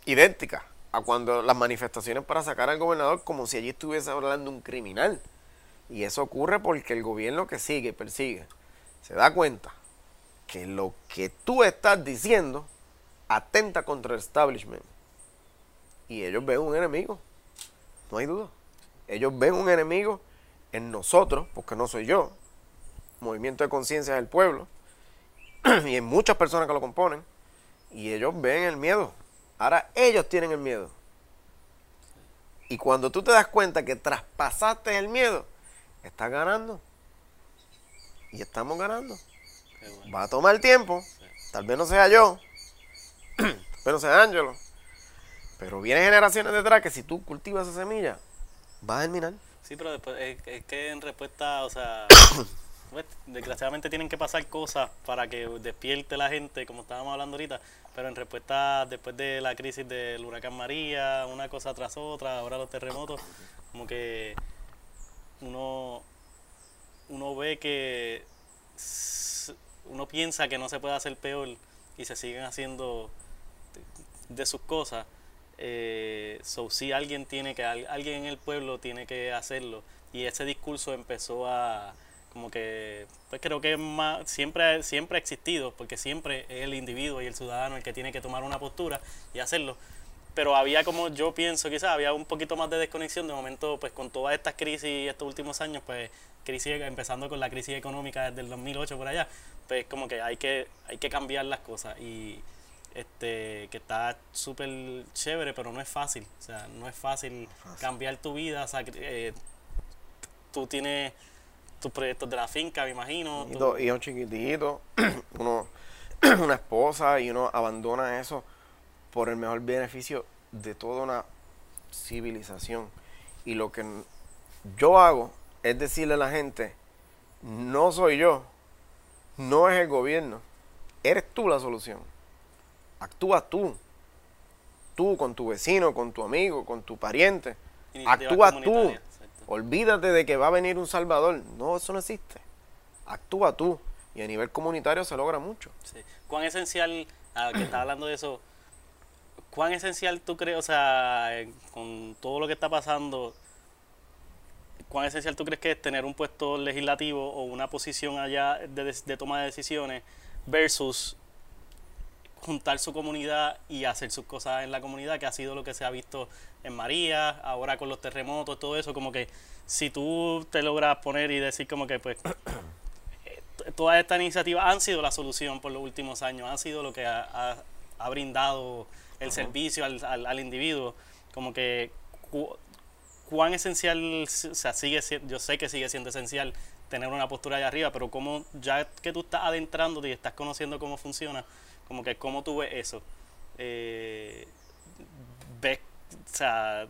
idéntica a cuando las manifestaciones para sacar al gobernador como si allí estuviese hablando un criminal. Y eso ocurre porque el gobierno que sigue, persigue, se da cuenta que lo que tú estás diciendo atenta contra el establishment. Y ellos ven un enemigo, no hay duda. Ellos ven un enemigo en nosotros, porque no soy yo, movimiento de conciencia del pueblo, y en muchas personas que lo componen, y ellos ven el miedo. Ahora ellos tienen el miedo. Y cuando tú te das cuenta que traspasaste el miedo, estás ganando. Y estamos ganando. Va a tomar tiempo. Tal vez no sea yo. No sea Ángelo. Pero vienen generaciones detrás que si tú cultivas esa semilla, va a germinar. Sí, pero después es, es que en respuesta, o sea, pues, desgraciadamente tienen que pasar cosas para que despierte la gente, como estábamos hablando ahorita, pero en respuesta después de la crisis del huracán María, una cosa tras otra, ahora los terremotos, como que uno, uno ve que uno piensa que no se puede hacer peor y se siguen haciendo de sus cosas. Eh, so, sí, alguien tiene que, al- alguien en el pueblo tiene que hacerlo. Y ese discurso empezó a, como que, pues creo que más, siempre, siempre ha existido, porque siempre es el individuo y el ciudadano el que tiene que tomar una postura y hacerlo. Pero había como yo pienso, quizás había un poquito más de desconexión de momento, pues con todas estas crisis estos últimos años, pues crisis, empezando con la crisis económica desde el 2008 por allá, pues como que hay que, hay que cambiar las cosas y este que está súper chévere, pero no es fácil. O sea, no es fácil, cambiar tu vida. sacri- eh, tú tienes tus proyectos de la finca, me imagino. Y tú- dos hijos chiquititos, uno, una esposa y uno abandona eso por el mejor beneficio de toda una civilización. Y lo que yo hago es decirle a la gente, no soy yo, no es el gobierno, eres tú la solución. Actúa tú. Tú con tu vecino, con tu amigo, con tu pariente. Actúa tú. exacto. Olvídate de que va a venir un salvador. No, eso no existe. Actúa tú. Y a nivel comunitario se logra mucho. Sí. ¿Cuán esencial, ah, que estás hablando de eso, cuán esencial tú crees, o sea, con todo lo que está pasando, cuán esencial tú crees que es tener un puesto legislativo o una posición allá de, toma de decisiones versus juntar su comunidad y hacer sus cosas en la comunidad, que ha sido lo que se ha visto en María, ahora con los terremotos, todo eso, como que si tú te logras poner y decir como que pues t- todas estas iniciativas han sido la solución por los últimos años, han sido lo que ha, ha- ha brindado el servicio al, al- al individuo. Como que cuán esencial, o sea, sigue yo sé que sigue siendo esencial tener una postura allá arriba, pero como ya que tú estás adentrándote y estás conociendo cómo funciona, como que cómo tú ves eso. Eh, ves, o sea,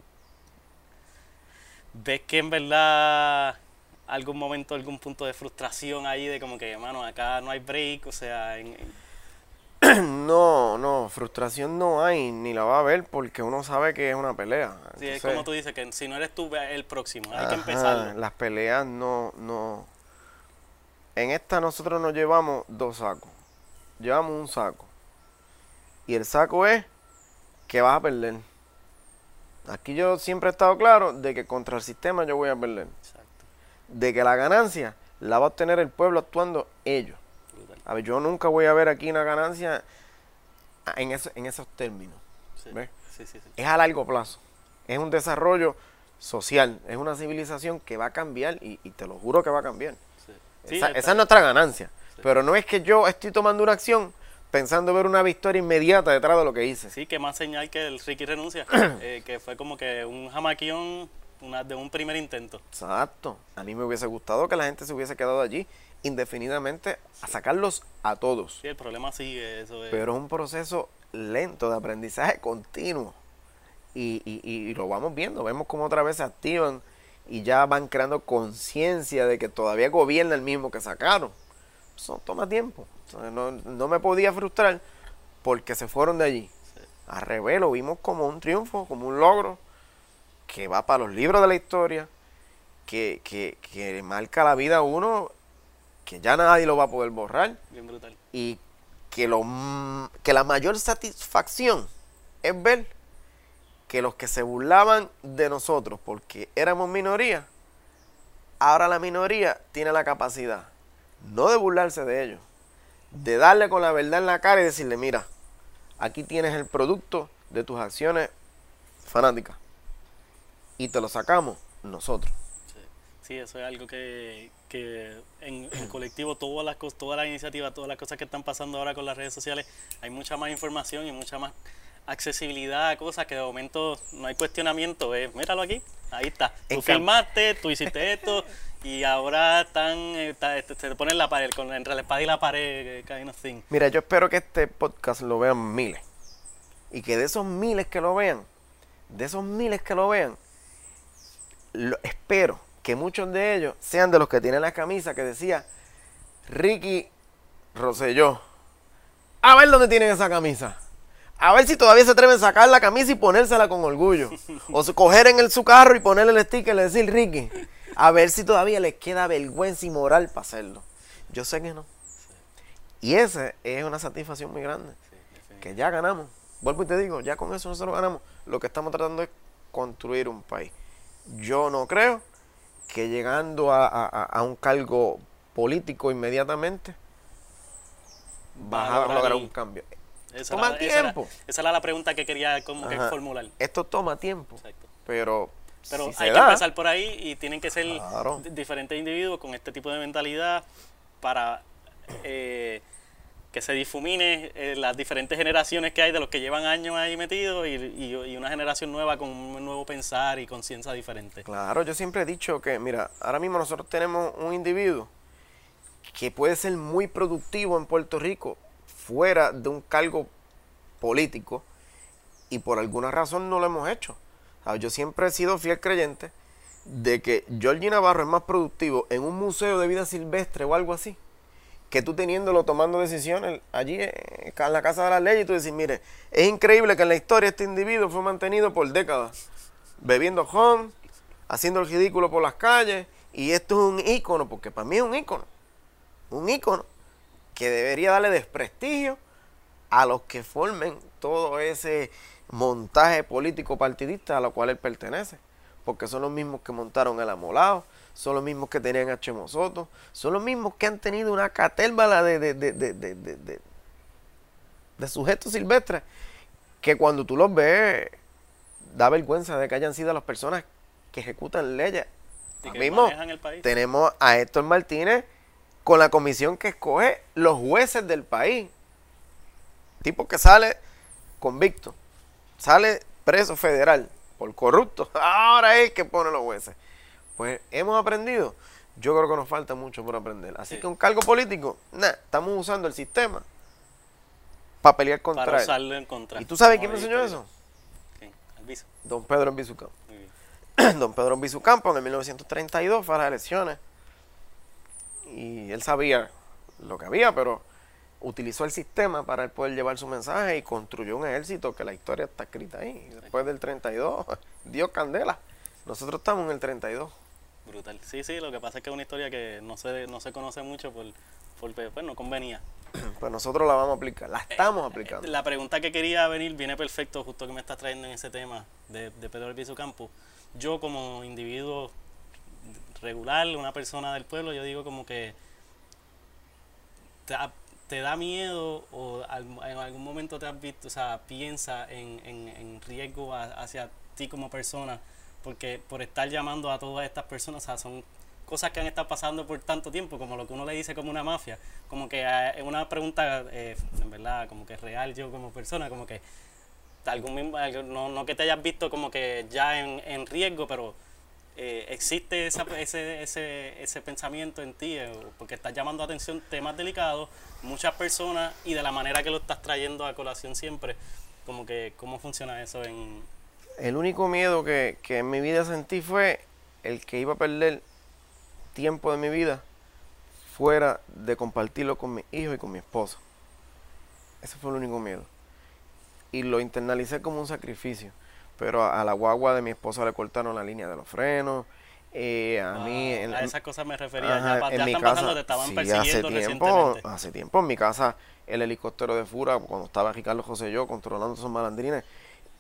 ves que en verdad algún momento, algún punto de frustración ahí de como que, mano, acá no hay break, o sea, en- en- No, no, frustración no hay, ni la va a haber porque uno sabe que es una pelea. sí, es como tú dices, que si no eres tú, el próximo, hay que ajá, empezarlo. Las peleas no, no. En esta nosotros nos llevamos dos sacos. Llevamos un saco. Y el saco es que vas a perder. Aquí yo siempre he estado claro de que contra el sistema yo voy a perder. Exacto. De que la ganancia la va a obtener el pueblo actuando ellos. A ver, yo nunca voy a ver aquí una ganancia en, eso- en esos términos. Sí. Es a largo plazo. Es un desarrollo social. Es una civilización que va a cambiar y, y te lo juro que va a cambiar. Esa, es nuestra ganancia. Pero no es que yo estoy tomando una acción pensando ver una victoria inmediata detrás de lo que hice. Sí, que más señal que el Ricky renuncia, eh, que fue como que un jamaquión una, de un primer intento. Exacto. A mí me hubiese gustado que la gente se hubiese quedado allí indefinidamente a sacarlos a todos. Sí, el problema sigue, eso es. Pero es un proceso lento de aprendizaje continuo. Y, y- y lo vamos viendo, vemos cómo otra vez se activan y ya van creando conciencia de que todavía gobierna el mismo que sacaron. Eso toma tiempo. No, no me podía frustrar porque se fueron de allí. Al revés, lo vimos como un triunfo, como un logro que va para los libros de la historia, que, que, que marca la vida a uno, que ya nadie lo va a poder borrar Bien brutal. y que, lo, que la mayor satisfacción es ver que los que se burlaban de nosotros porque éramos minoría, ahora la minoría tiene la capacidad no de burlarse de ellos, de darle con la verdad en la cara y decirle, mira, aquí tienes el producto de tus acciones fanáticas y te lo sacamos nosotros. Sí, eso es algo que, que en colectivo, todas las, todas las iniciativas, todas las cosas que están pasando ahora con las redes sociales, hay mucha más información y mucha más accesibilidad a cosas que de momento no hay cuestionamiento. Es, míralo aquí, ahí está. Tú filmaste, tú hiciste esto y ahora están, eh, está- este, se pone en la pared, con, entre la espada y la pared, eh, kind of thing. Mira, yo espero que este podcast lo vean miles. Y que de esos miles que lo vean, de esos miles que lo vean, lo- espero que muchos de ellos sean de los que tienen la camisa que decía Ricky Rosselló. A ver dónde tienen esa camisa. A ver si todavía se atreven a sacar la camisa y ponérsela con orgullo. O coger en el, su carro y ponerle el sticker y decir Ricky. A ver si todavía les queda vergüenza y moral para hacerlo. Yo sé que no. Y esa es una satisfacción muy grande. Que ya ganamos. Vuelvo y te digo, ya con eso nosotros ganamos. Lo que estamos tratando es construir un país. Yo no creo que llegando a, a- un cargo político inmediatamente vas a lograr un cambio. Esa Toma era- esa era- tiempo. Esa era la pregunta que quería como que formular. Esto toma tiempo, Exacto. pero, Pero si hay que da, empezar por ahí y tienen que ser Claro. diferentes individuos con este tipo de mentalidad para eh, que se difumine eh, las diferentes generaciones que hay de los que llevan años ahí metidos y, y- y una generación nueva con un nuevo pensar y conciencia diferente. Claro, yo siempre he dicho que, mira, ahora mismo nosotros tenemos un individuo que puede ser muy productivo en Puerto Rico fuera de un cargo político y por alguna razón no lo hemos hecho. Yo siempre he sido fiel creyente de que Georgie Navarro es más productivo en un museo de vida silvestre o algo así que tú teniéndolo tomando decisiones allí eh, en la Casa de las Leyes tú decís, mire, es increíble que en la historia este individuo fue mantenido por décadas bebiendo home, haciendo el ridículo por las calles y esto es un ícono, porque para mí es un ícono, un ícono que debería darle desprestigio a los que formen todo ese montaje político partidista a lo cual él pertenece. Porque son los mismos que montaron el amolado, son los mismos que tenían a Chemo Soto, son los mismos que han tenido una catélbala de, de, de, de, sujetos silvestres que cuando tú los ves da vergüenza de que hayan sido las personas que ejecutan leyes. Y que mismo el país. tenemos a Héctor Martínez con la comisión que escoge los jueces del país. Tipo que sale convicto, sale preso federal por corrupto. Ahora es que pone los jueces. Pues hemos aprendido. Yo creo que nos falta mucho por aprender. Así Sí. que un cargo político, nah, estamos usando el sistema para pelear contra para él. usarlo en contra. ¿Y tú sabes quién me enseñó eso? ¿Quién? Albizu. Don Pedro. Muy bien. don Pedro Campo en el 1932 fue a las elecciones y él sabía lo que había, pero utilizó el sistema para él poder llevar su mensaje y construyó un ejército que la historia está escrita ahí. Después del 32, dio candela. Nosotros estamos en el 32. Brutal. Sí, sí, lo que pasa es que es una historia que no se, no se conoce mucho por, por pues no convenía. Pues nosotros la vamos a aplicar, la estamos aplicando. La pregunta que quería venir viene perfecto, justo que me estás trayendo en ese tema de, de Pedro Albizu Campo. Yo como individuo regular, una persona del pueblo, yo digo como que te, da miedo o en algún momento te has visto, o sea, piensa en, en, riesgo hacia ti como persona, porque por estar llamando a todas estas personas, o sea, son cosas que han estado pasando por tanto tiempo, como lo que uno le dice como una mafia, como que eh, es una pregunta, eh, en verdad, como que real yo como persona, como que algún no, no que te hayas visto como que ya en, en riesgo, pero eh, existe esa, ese, ese, ese pensamiento en ti, eh, porque estás llamando atención temas delicados, muchas personas, y de la manera que lo estás trayendo a colación siempre, como que, ¿cómo funciona eso en...? El único miedo que, que en mi vida sentí fue el que iba a perder tiempo de mi vida fuera de compartirlo con mi hijo y con mi esposa. Ese fue el único miedo. Y lo internalicé como un sacrificio pero a, la guagua de mi esposa le cortaron la línea de los frenos. Eh, a mí a esas cosas me refería ya, en mi casa, te estaban persiguiendo hace tiempo, hace tiempo en mi casa el helicóptero de Fura cuando estaba Ricardo José y yo controlando esos malandrines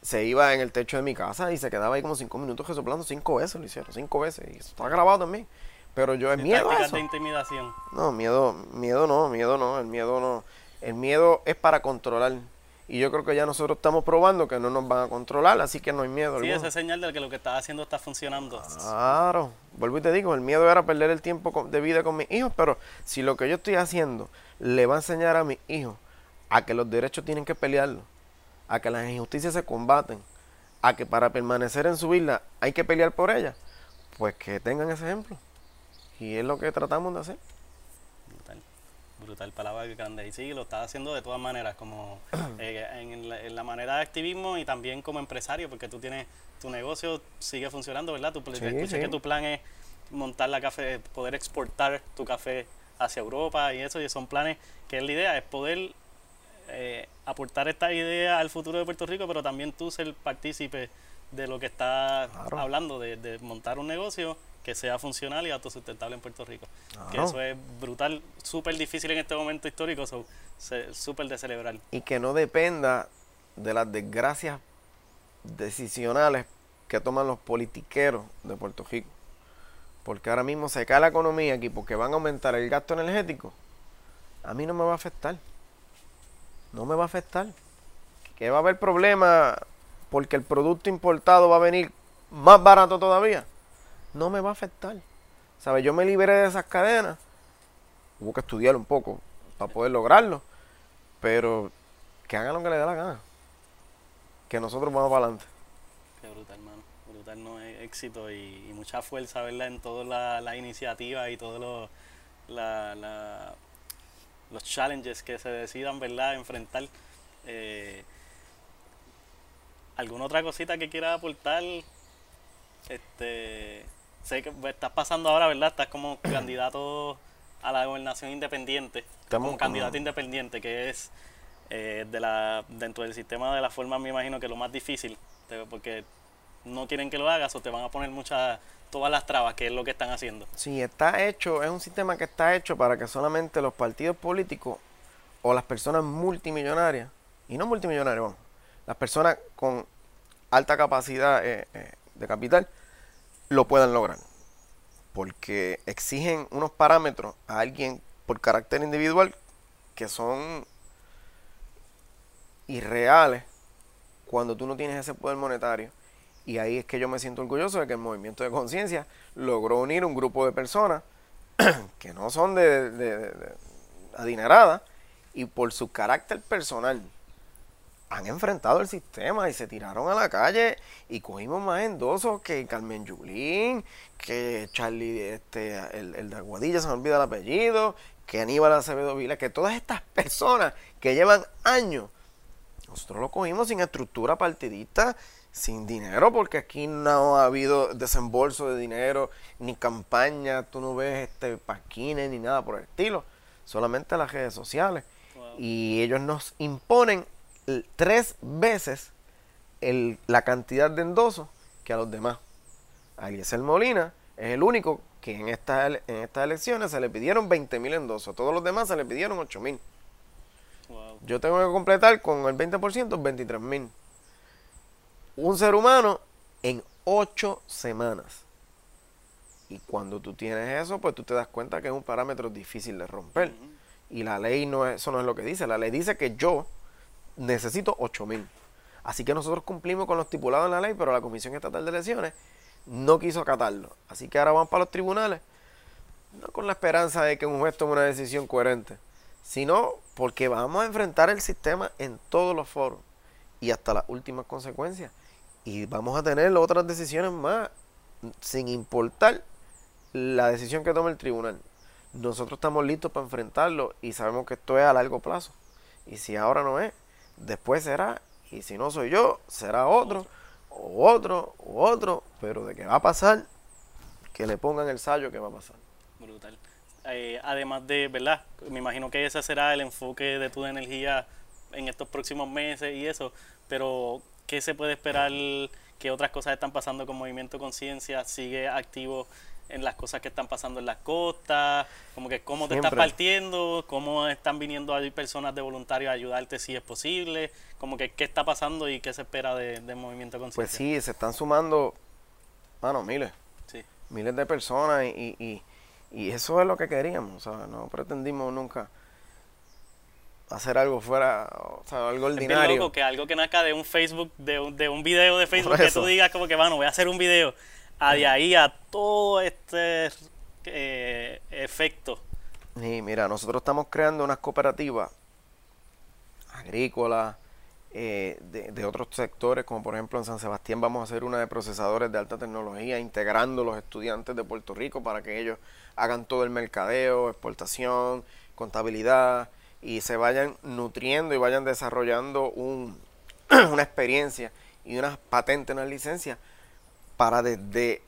se iba en el techo de mi casa y se quedaba ahí como cinco minutos resoplando. Cinco veces lo hicieron cinco veces. Y eso está grabado también. Pero yo es miedo a eso. de intimidación. No miedo miedo no miedo no el miedo no. El miedo es para controlar. Y yo creo que ya nosotros estamos probando que no nos van a controlar, así que no hay miedo. Sí, esa es señal de que lo que estás haciendo está funcionando. Claro, vuelvo y te digo, el miedo era perder el tiempo de vida con mis hijos, pero si lo que yo estoy haciendo le va a enseñar a mis hijos a que los derechos tienen que pelearlo, a que las injusticias se combaten, a que para permanecer en su vida hay que pelear por ellas, pues que tengan ese ejemplo. Y es lo que tratamos de hacer brutal palabra grande. Y sí, lo estás haciendo de todas maneras, como eh, en, la, manera de activismo y también como empresario, porque tú tienes, tu negocio sigue funcionando, ¿verdad? Tu, escuché que tu plan es montar la café, poder exportar tu café hacia Europa y eso, y son planes que es la idea, es poder eh, aportar esta idea al futuro de Puerto Rico, pero también tú ser partícipe de lo que estás hablando, de, de montar un negocio que sea funcional y autosustentable en Puerto Rico. Que eso es brutal, súper difícil en este momento histórico, súper de celebrar. Y que no dependa de las desgracias decisionales que toman los politiqueros de Puerto Rico. Porque ahora mismo se cae la economía aquí porque van a aumentar el gasto energético. A mí no me va a afectar. No me va a afectar. Que va a haber problemas porque el producto importado va a venir más barato todavía no me va a afectar. ¿Sabes? Yo me liberé de esas cadenas. Hubo que estudiar un poco para poder lograrlo. Pero que hagan lo que les dé la gana. Que nosotros vamos para adelante. Qué brutal, hermano. Brutal no es éxito y, mucha fuerza, ¿verdad? En todas las la iniciativas y todos los, la, los challenges que se decidan, ¿verdad? Enfrentar. Eh, ¿Alguna otra cosita que quiera aportar? Este sé que pues, estás pasando ahora, ¿verdad? Estás como candidato a la gobernación independiente, como candidato independiente, que es eh, de la dentro del sistema de la forma, me imagino que lo más difícil, porque no quieren que lo hagas o te van a poner muchas todas las trabas, que es lo que están haciendo. Sí, está hecho, es un sistema que está hecho para que solamente los partidos políticos o las personas multimillonarias, y no multimillonarios, vamos, las personas con alta capacidad eh, eh, de capital, lo puedan lograr. Porque exigen unos parámetros a alguien por carácter individual que son irreales cuando tú no tienes ese poder monetario. Y ahí es que yo me siento orgulloso de que el movimiento de conciencia logró unir un grupo de personas que no son de, de adineradas y por su carácter personal han enfrentado el sistema y se tiraron a la calle y cogimos más endosos que Carmen Yulín, que Charlie, este, el, el de Aguadilla, se me olvida el apellido, que Aníbal Acevedo Vila, que todas estas personas que llevan años, nosotros lo cogimos sin estructura partidista, sin dinero, porque aquí no ha habido desembolso de dinero, ni campaña, tú no ves este paquines ni nada por el estilo, solamente las redes sociales. Y ellos nos imponen tres veces el, la cantidad de endosos que a los demás. A Eliezer Molina es el único que en, esta, en estas elecciones se le pidieron 20 mil endosos. A todos los demás se le pidieron 8 mil. Wow. Yo tengo que completar con el 20% 23 mil. Un ser humano en 8 semanas. Y cuando tú tienes eso, pues tú te das cuenta que es un parámetro difícil de romper. Y la ley no es, eso no es lo que dice. La ley dice que yo necesito 8 mil. Así que nosotros cumplimos con lo estipulado en la ley, pero la Comisión Estatal de Elecciones no quiso acatarlo. Así que ahora vamos para los tribunales, no con la esperanza de que un juez tome una decisión coherente, sino porque vamos a enfrentar el sistema en todos los foros y hasta las últimas consecuencias. Y vamos a tener otras decisiones más, sin importar la decisión que tome el tribunal. Nosotros estamos listos para enfrentarlo y sabemos que esto es a largo plazo. Y si ahora no es, después será. Y si no soy yo, será otro, o otro, o otro. Pero de que va a pasar, que le pongan el sallo que va a pasar. Brutal. Eh, además de, ¿verdad? Me imagino que ese será el enfoque de tu energía en estos próximos meses y eso, pero ¿qué se puede esperar? ¿Qué otras cosas están pasando con Movimiento Conciencia? ¿Sigue activo en las cosas que están pasando en las costas? Como que cómo te estás partiendo, cómo están viniendo ahí personas de voluntarios a ayudarte si es posible, como que qué está pasando y qué se espera de, de Movimiento Pues Conciencia. sí, se están sumando, mano, miles, sí. miles de personas y, y, y eso es lo que queríamos. Sea, no pretendimos nunca hacer algo fuera, o sea, algo Es bien ordinario. loco que algo que nazca de un Facebook, de un, de un video de Facebook, que tú digas como que, bueno, voy a hacer un video, a de ahí a todo este eh, efecto. Sí, mira, nosotros estamos creando unas cooperativas agrícolas eh, de, de otros sectores, como por ejemplo en San Sebastián vamos a hacer una de procesadores de alta tecnología, integrando los estudiantes de Puerto Rico para que ellos hagan todo el mercadeo, exportación, contabilidad y se vayan nutriendo y vayan desarrollando un, una experiencia y unas patentes, unas licencias para desde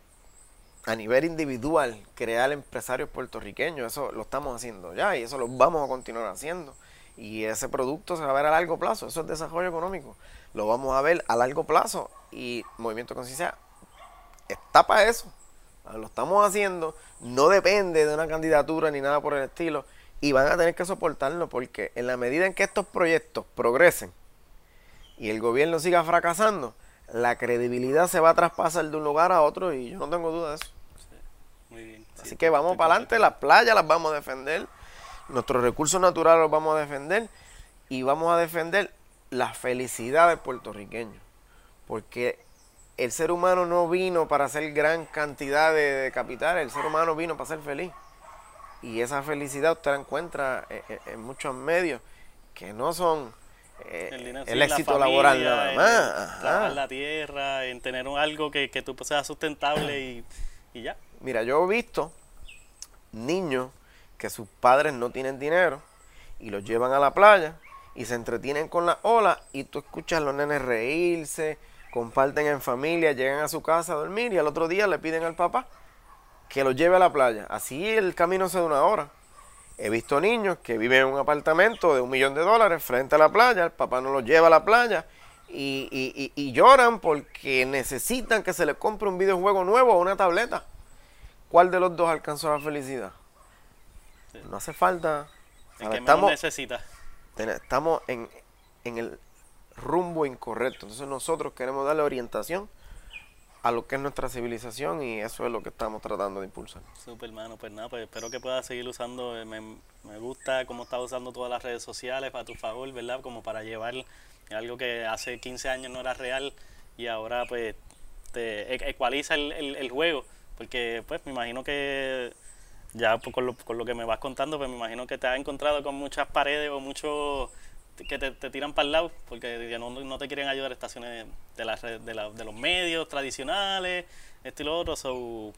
a nivel individual crear empresarios puertorriqueños. Eso lo estamos haciendo ya y eso lo vamos a continuar haciendo. Y ese producto se va a ver a largo plazo. Eso es desarrollo económico. Lo vamos a ver a largo plazo y Movimiento Conciencia está para eso. Lo estamos haciendo. No depende de una candidatura ni nada por el estilo. Y van a tener que soportarlo porque en la medida en que estos proyectos progresen y el gobierno siga fracasando, la credibilidad se va a traspasar de un lugar a otro y yo no tengo duda de eso. Muy bien. sí, Así que vamos para adelante, las playas las vamos a defender, nuestros recursos naturales los vamos a defender y vamos a defender la felicidad del puertorriqueño. Porque el ser humano no vino para hacer gran cantidad de, de capital, el ser humano vino para ser feliz. Y esa felicidad usted la encuentra en, en- en muchos medios que no son eh, El, dinero, el sí, la éxito laboral nada en más. Trabajar la tierra, en tener un- algo que, que tú seas sustentable y, y ya. Mira, yo he visto niños que sus padres no tienen dinero y los llevan a la playa y se entretienen con las olas y tú escuchas a los nenes reírse, comparten en familia, llegan a su casa a dormir y al otro día le piden al papá que los lleve a la playa. Así el camino se da una hora. He visto niños que viven en un apartamento de un millón de dólares frente a la playa, el papá no los lleva a la playa y, y- y- y lloran porque necesitan que se les compre un videojuego nuevo o una tableta. ¿Cuál de los dos alcanzó la felicidad? Sí. No hace falta. El que Estamos, necesita. estamos en, en el rumbo incorrecto. Entonces nosotros queremos darle orientación a lo que es nuestra civilización y eso es lo que estamos tratando de impulsar. Super, hermano. Pues nada, pues espero que puedas seguir usando. eh, Me, me gusta cómo estás usando todas las redes sociales para tu favor, ¿verdad? Como para llevar algo que hace 15 años no era real y ahora pues te e- ecualiza el, el- juego. Porque pues me imagino que ya pues, con lo, con lo que me vas contando, pues me imagino que te has encontrado con muchas paredes o muchos que te, tiran para el lado porque no, no te quieren ayudar estaciones de, red- de, la- de los medios tradicionales, esto y lo otro.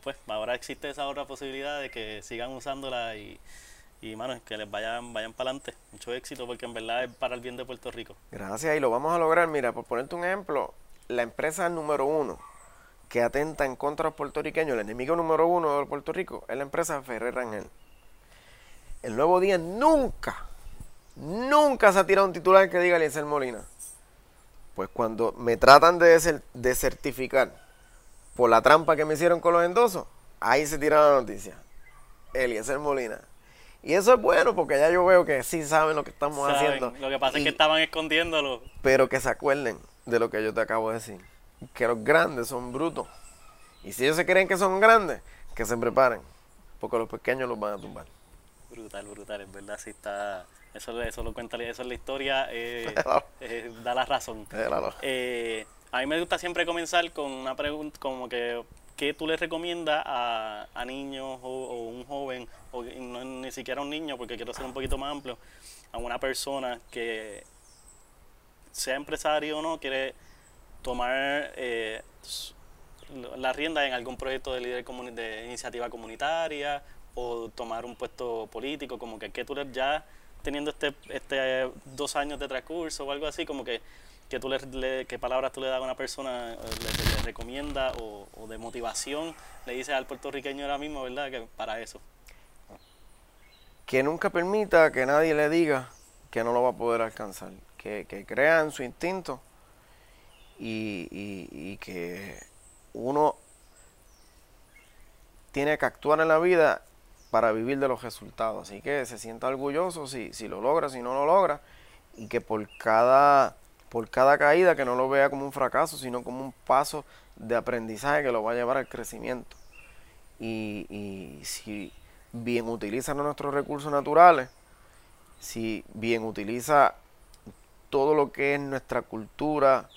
Pues ahora existe esa otra posibilidad de que sigan usándola y, y mano, que les vayan, vayan para adelante. Mucho éxito porque en verdad es para el bien de Puerto Rico. Gracias y lo vamos a lograr. Mira, por ponerte un ejemplo, la empresa número uno que atenta en contra de los puertorriqueños, el enemigo número uno de Puerto Rico, es la empresa Ferrer Rangel. El Nuevo Día nunca, nunca se ha tirado un titular que diga Eliezer Molina. Pues cuando me tratan de, deser- de certificar por la trampa que me hicieron con los endosos, ahí se tira la noticia. Eliezer Molina. Y eso es bueno porque ya yo veo que sí saben lo que estamos Saben, haciendo. Lo que pasa es que estaban escondiéndolo. Pero que se acuerden de lo que yo te acabo de decir. Que los grandes son brutos. Y si ellos se creen que son grandes, que se preparen. Porque los pequeños los van a tumbar. Brutal, brutal, es verdad, sí está. Eso, eso lo cuenta, eso es la historia, eh, eh, da la razón. Eh, a mí me gusta siempre comenzar con una pregunta como que ¿qué tú le recomiendas a, a niños o, o un joven, o no ni siquiera un niño, porque quiero ser un poquito más amplio, a una persona que sea empresario o no, quiere tomar eh, la rienda en algún proyecto de líder de iniciativa comunitaria o tomar un puesto político, como que, que tú le, ya teniendo este, este dos años de transcurso o algo así, como que, que tú le, le- qué palabras tú le das a una persona, eh, le, le recomienda o, de motivación le dices al puertorriqueño ahora mismo, ¿verdad? Que para eso. Que nunca permita que nadie le diga que no lo va a poder alcanzar. Que, que crea en su instinto y- y que uno tiene que actuar en la vida para vivir de los resultados. Así que se sienta orgulloso si, si lo logra, si no lo logra. Y que por cada, por cada caída que no lo vea como un fracaso, sino como un paso de aprendizaje que lo va a llevar al crecimiento. Y, y si bien utiliza nuestros recursos naturales, si bien utiliza todo lo que es nuestra cultura,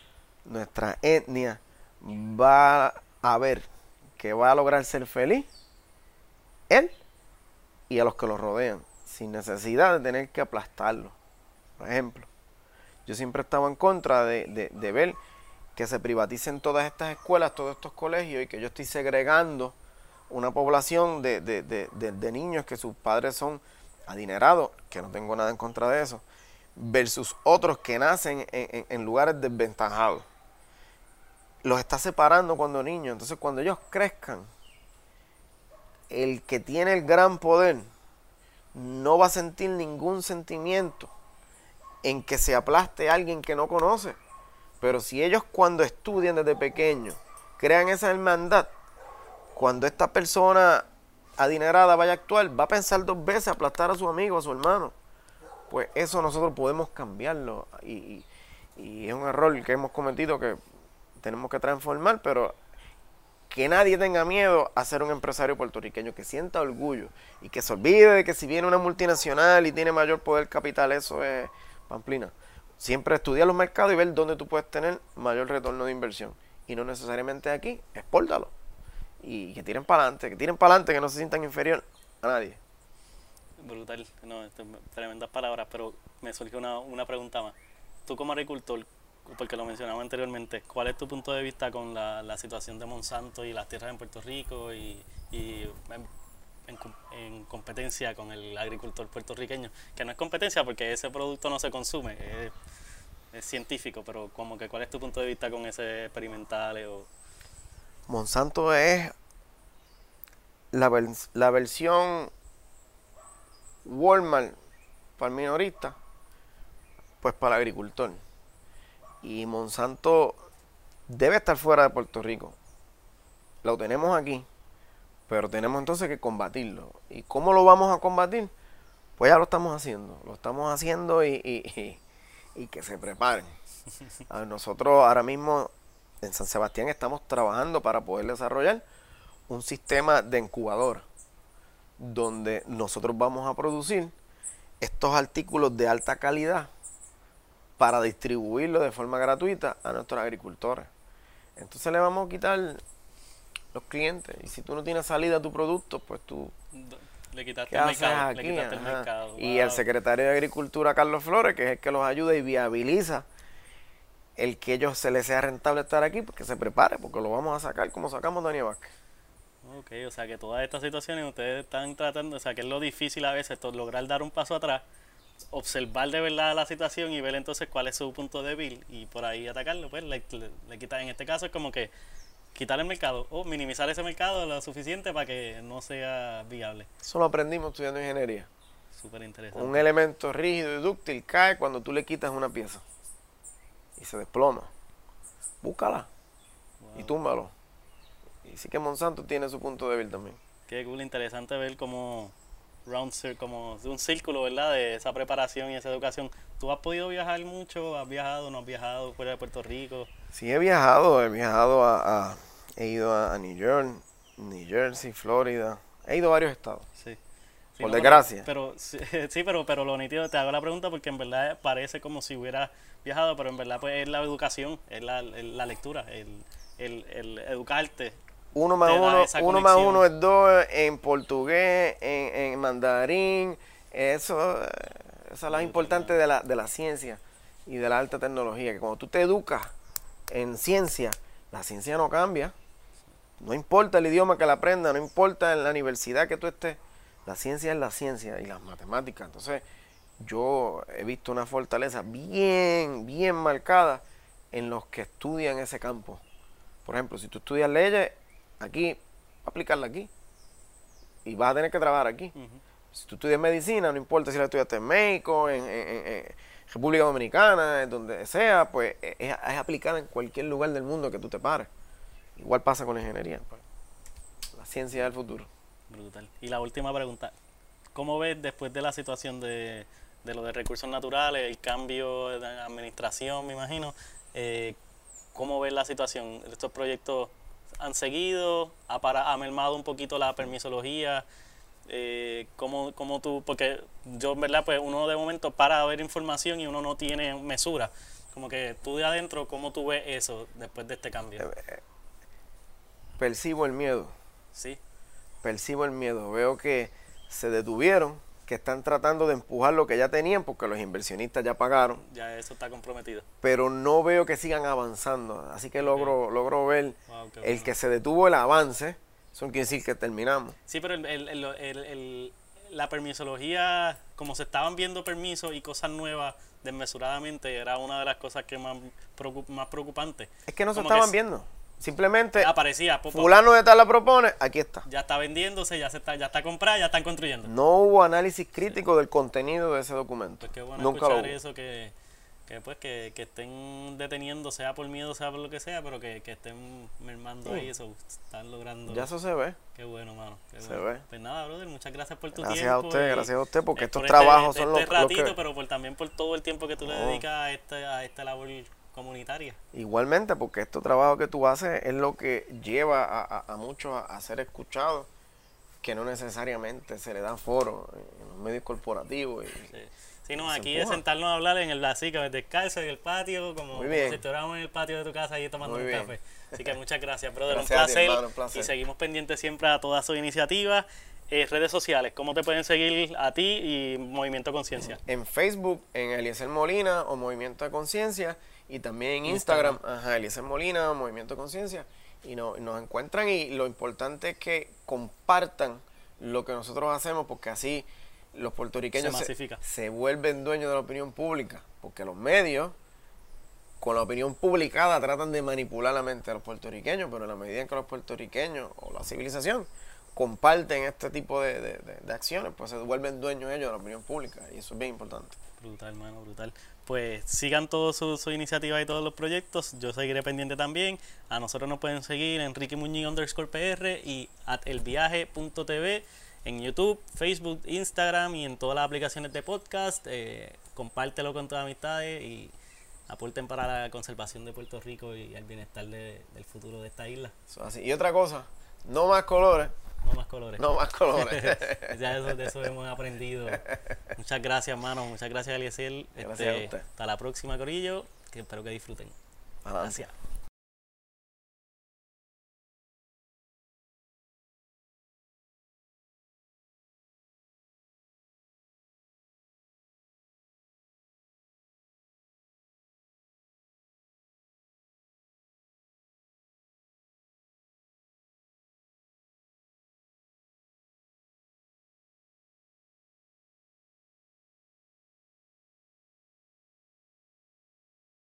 nuestra etnia, va a ver que va a lograr ser feliz él y a los que lo rodean, sin necesidad de tener que aplastarlo. Por ejemplo, yo siempre estaba en contra de, de- de ver que se privaticen todas estas escuelas, todos estos colegios y que yo estoy segregando una población de, de- de- de- niños que sus padres son adinerados, que no tengo nada en contra de eso, versus otros que nacen en, en- en lugares desventajados. Los está separando cuando niños. Entonces cuando ellos crezcan, el que tiene el gran poder no va a sentir ningún sentimiento en que se aplaste a alguien que no conoce. Pero si ellos cuando estudian desde pequeños crean esa hermandad, cuando esta persona adinerada vaya a actuar, va a pensar dos veces aplastar a su amigo, a su hermano. Pues eso nosotros podemos cambiarlo. Y, y- y es un error que hemos cometido que tenemos que transformar, pero que nadie tenga miedo a ser un empresario puertorriqueño, que sienta orgullo y que se olvide de que si viene una multinacional y tiene mayor poder capital, eso es pamplina. Siempre estudiar los mercados y ver dónde tú puedes tener mayor retorno de inversión. Y no necesariamente aquí, expórtalo. Y que tiren para adelante, que tiren para adelante, que no se sientan inferior a nadie. Brutal, no, tremendas palabras, pero me surgió una, una pregunta más. Tú como agricultor, porque lo mencionaba anteriormente, ¿cuál es tu punto de vista con la, la situación de Monsanto y las tierras en Puerto Rico y, y en, en com- en competencia con el agricultor puertorriqueño? Que no es competencia porque ese producto no se consume, es, científico, pero como que ¿cuál es tu punto de vista con ese experimental o Monsanto es la, la versión Walmart para el minorista, pues para el agricultor. Y Monsanto debe estar fuera de Puerto Rico. Lo tenemos aquí, pero tenemos entonces que combatirlo. ¿Y cómo lo vamos a combatir? Pues ya lo estamos haciendo. Lo estamos haciendo y, y- y- y que se preparen. A nosotros ahora mismo en San Sebastián estamos trabajando para poder desarrollar un sistema de incubadora donde nosotros vamos a producir estos artículos de alta calidad para distribuirlo de forma gratuita a nuestros agricultores. Entonces le vamos a quitar los clientes y si tú no tienes salida a tu producto, pues tú le quitaste ¿Qué el mercado? Le quitaste el mercado. Y el wow. secretario de Agricultura, Carlos Flores, que es el que los ayuda y viabiliza el que ellos se les sea rentable estar aquí, porque se prepare, porque lo vamos a sacar como sacamos Daniel Vázquez. Ok, o sea que todas estas situaciones ustedes están tratando, o sea que es lo difícil a veces lograr dar un paso atrás, observar de verdad la situación y ver entonces cuál es su punto débil y por ahí atacarlo, pues le, le, le quita- en este caso es como que quitar el mercado o minimizar ese mercado lo suficiente para que no sea viable. Eso lo aprendimos estudiando ingeniería. Súper interesante. Un elemento rígido y dúctil cae cuando tú le quitas una pieza y se desploma. Búscala y túmbalo. Y sí que Monsanto tiene su punto débil también. Qué cool, interesante ver cómo round como de un círculo, ¿verdad? De esa preparación y esa educación. ¿Tú has podido viajar mucho? ¿Has viajado? ¿No has viajado fuera de Puerto Rico? Sí, he viajado, he viajado a, a- he ido a, New York, New Jersey, Florida. He ido a varios estados. Sí. Sí, Por no, desgracia. Pero, sí, sí, pero, pero lo nítido, te hago la pregunta porque en verdad parece como si hubiera viajado, pero en verdad pues es la educación, es la, la lectura, el, el, el educarte. Uno más uno, uno más uno es dos en portugués, en, en mandarín. Eso, es lo importante de la, de la ciencia y de la alta tecnología. Que cuando tú te educas en ciencia, la ciencia no cambia. No importa el idioma que la aprenda, no importa en la universidad que tú estés, la ciencia es la ciencia y las matemáticas. Entonces, yo he visto una fortaleza bien, bien marcada en los que estudian ese campo. Por ejemplo, si tú estudias leyes, aquí, aplicarla aquí. Y vas a tener que trabajar aquí. Si tú estudias medicina, no importa si la estudiaste en México, en, en- en- en República Dominicana, en donde sea, pues es, es aplicada en cualquier lugar del mundo que tú te pares. Igual pasa con la ingeniería. pues. La ciencia del futuro. Brutal. Y la última pregunta, ¿cómo ves después de la situación de, de lo de recursos naturales, el cambio de administración, me imagino? eh, ¿Cómo ves la situación? ¿Estos proyectos han seguido? ¿Ha, para, ha mermado un poquito la permisología? Eh, ¿cómo, cómo tú? Porque yo, en verdad, pues uno de momento para ver información y uno no tiene mesura. Como que tú de adentro, ¿cómo tú ves eso después de este cambio? Percibo el miedo. Sí, percibo el miedo. Veo que se detuvieron, que están tratando de empujar lo que ya tenían porque los inversionistas ya pagaron, ya eso está comprometido. pero no veo que sigan avanzando. Así que logro, logro ver Wow, qué el bueno. que se detuvo el avance. Eso no quiere decir que terminamos. Sí, pero el, el- el- el- el- la permisología, como se estaban viendo permisos y cosas nuevas desmesuradamente, era una de las cosas que más, preocup- más preocupantes. Es que no se Como estaban viendo. Simplemente Aparecía, fulano de tal la propone, aquí está. ya está vendiéndose, ya se está, ya está comprada, ya están construyendo. No hubo análisis crítico del contenido de ese documento. Pues qué bueno Nunca lo escuchar hubo. eso, que, que pues que, que estén deteniendo, sea por miedo, sea por lo que sea, pero que, que estén mermando ahí eso, están logrando. Ya eso se ve. Qué bueno, mano. qué Se bueno. ve. Pues nada, brother, muchas gracias por tu Gracias tiempo. a usted, gracias a usted, porque estos por trabajos este, son este los, los ratito, que... pero por, también por todo el tiempo que tú le dedicas a, este, a esta labor comunitaria. Igualmente, porque este trabajo que tú haces es lo que lleva a, a- a muchos a, a ser escuchados, que no necesariamente se le da foro en los medios corporativos. y- Sí. Sí, no, aquí es sentarnos a hablar en el que descalzo en el patio, como, como si estuviéramos en el patio de tu casa ahí tomando Muy un bien. café. Así que muchas gracias, brother. Gracias ti, un placer. Y seguimos pendientes siempre a todas sus iniciativas. Eh, redes sociales, ¿cómo te pueden seguir a ti y Movimiento Conciencia? En Facebook, en Eliezer Molina o Movimiento de Conciencia, y también en Instagram, ajá, Eliezer Molina, Movimiento Conciencia, y no- nos encuentran. Y lo importante es que compartan lo que nosotros hacemos, porque así los puertorriqueños Se vuelven dueños de la opinión pública, porque los medios con la opinión publicada tratan de manipular la mente de los puertorriqueños, pero en la medida en que los puertorriqueños o la civilización comparten este tipo de, de- de- de acciones, pues se vuelven dueños ellos de la opinión pública y eso es bien importante. Brutal, hermano, brutal. Pues sigan todas sus su iniciativas y todos los proyectos. Yo seguiré pendiente también. A nosotros nos pueden seguir en Ricky Muñiz underscore PR y at elviaje.tv en YouTube, Facebook, Instagram y en todas las aplicaciones de podcast. Eh, compártelo con tus amistades y aporten para la conservación de Puerto Rico y el bienestar de- del futuro de esta isla. Y otra cosa, no más colores, No más colores. no más colores. ya eso, de eso hemos aprendido. Muchas gracias, hermano. Muchas gracias, Eliezer. Gracias Este, a usted. Hasta la próxima, Corillo. Que espero que disfruten. Adelante. Gracias.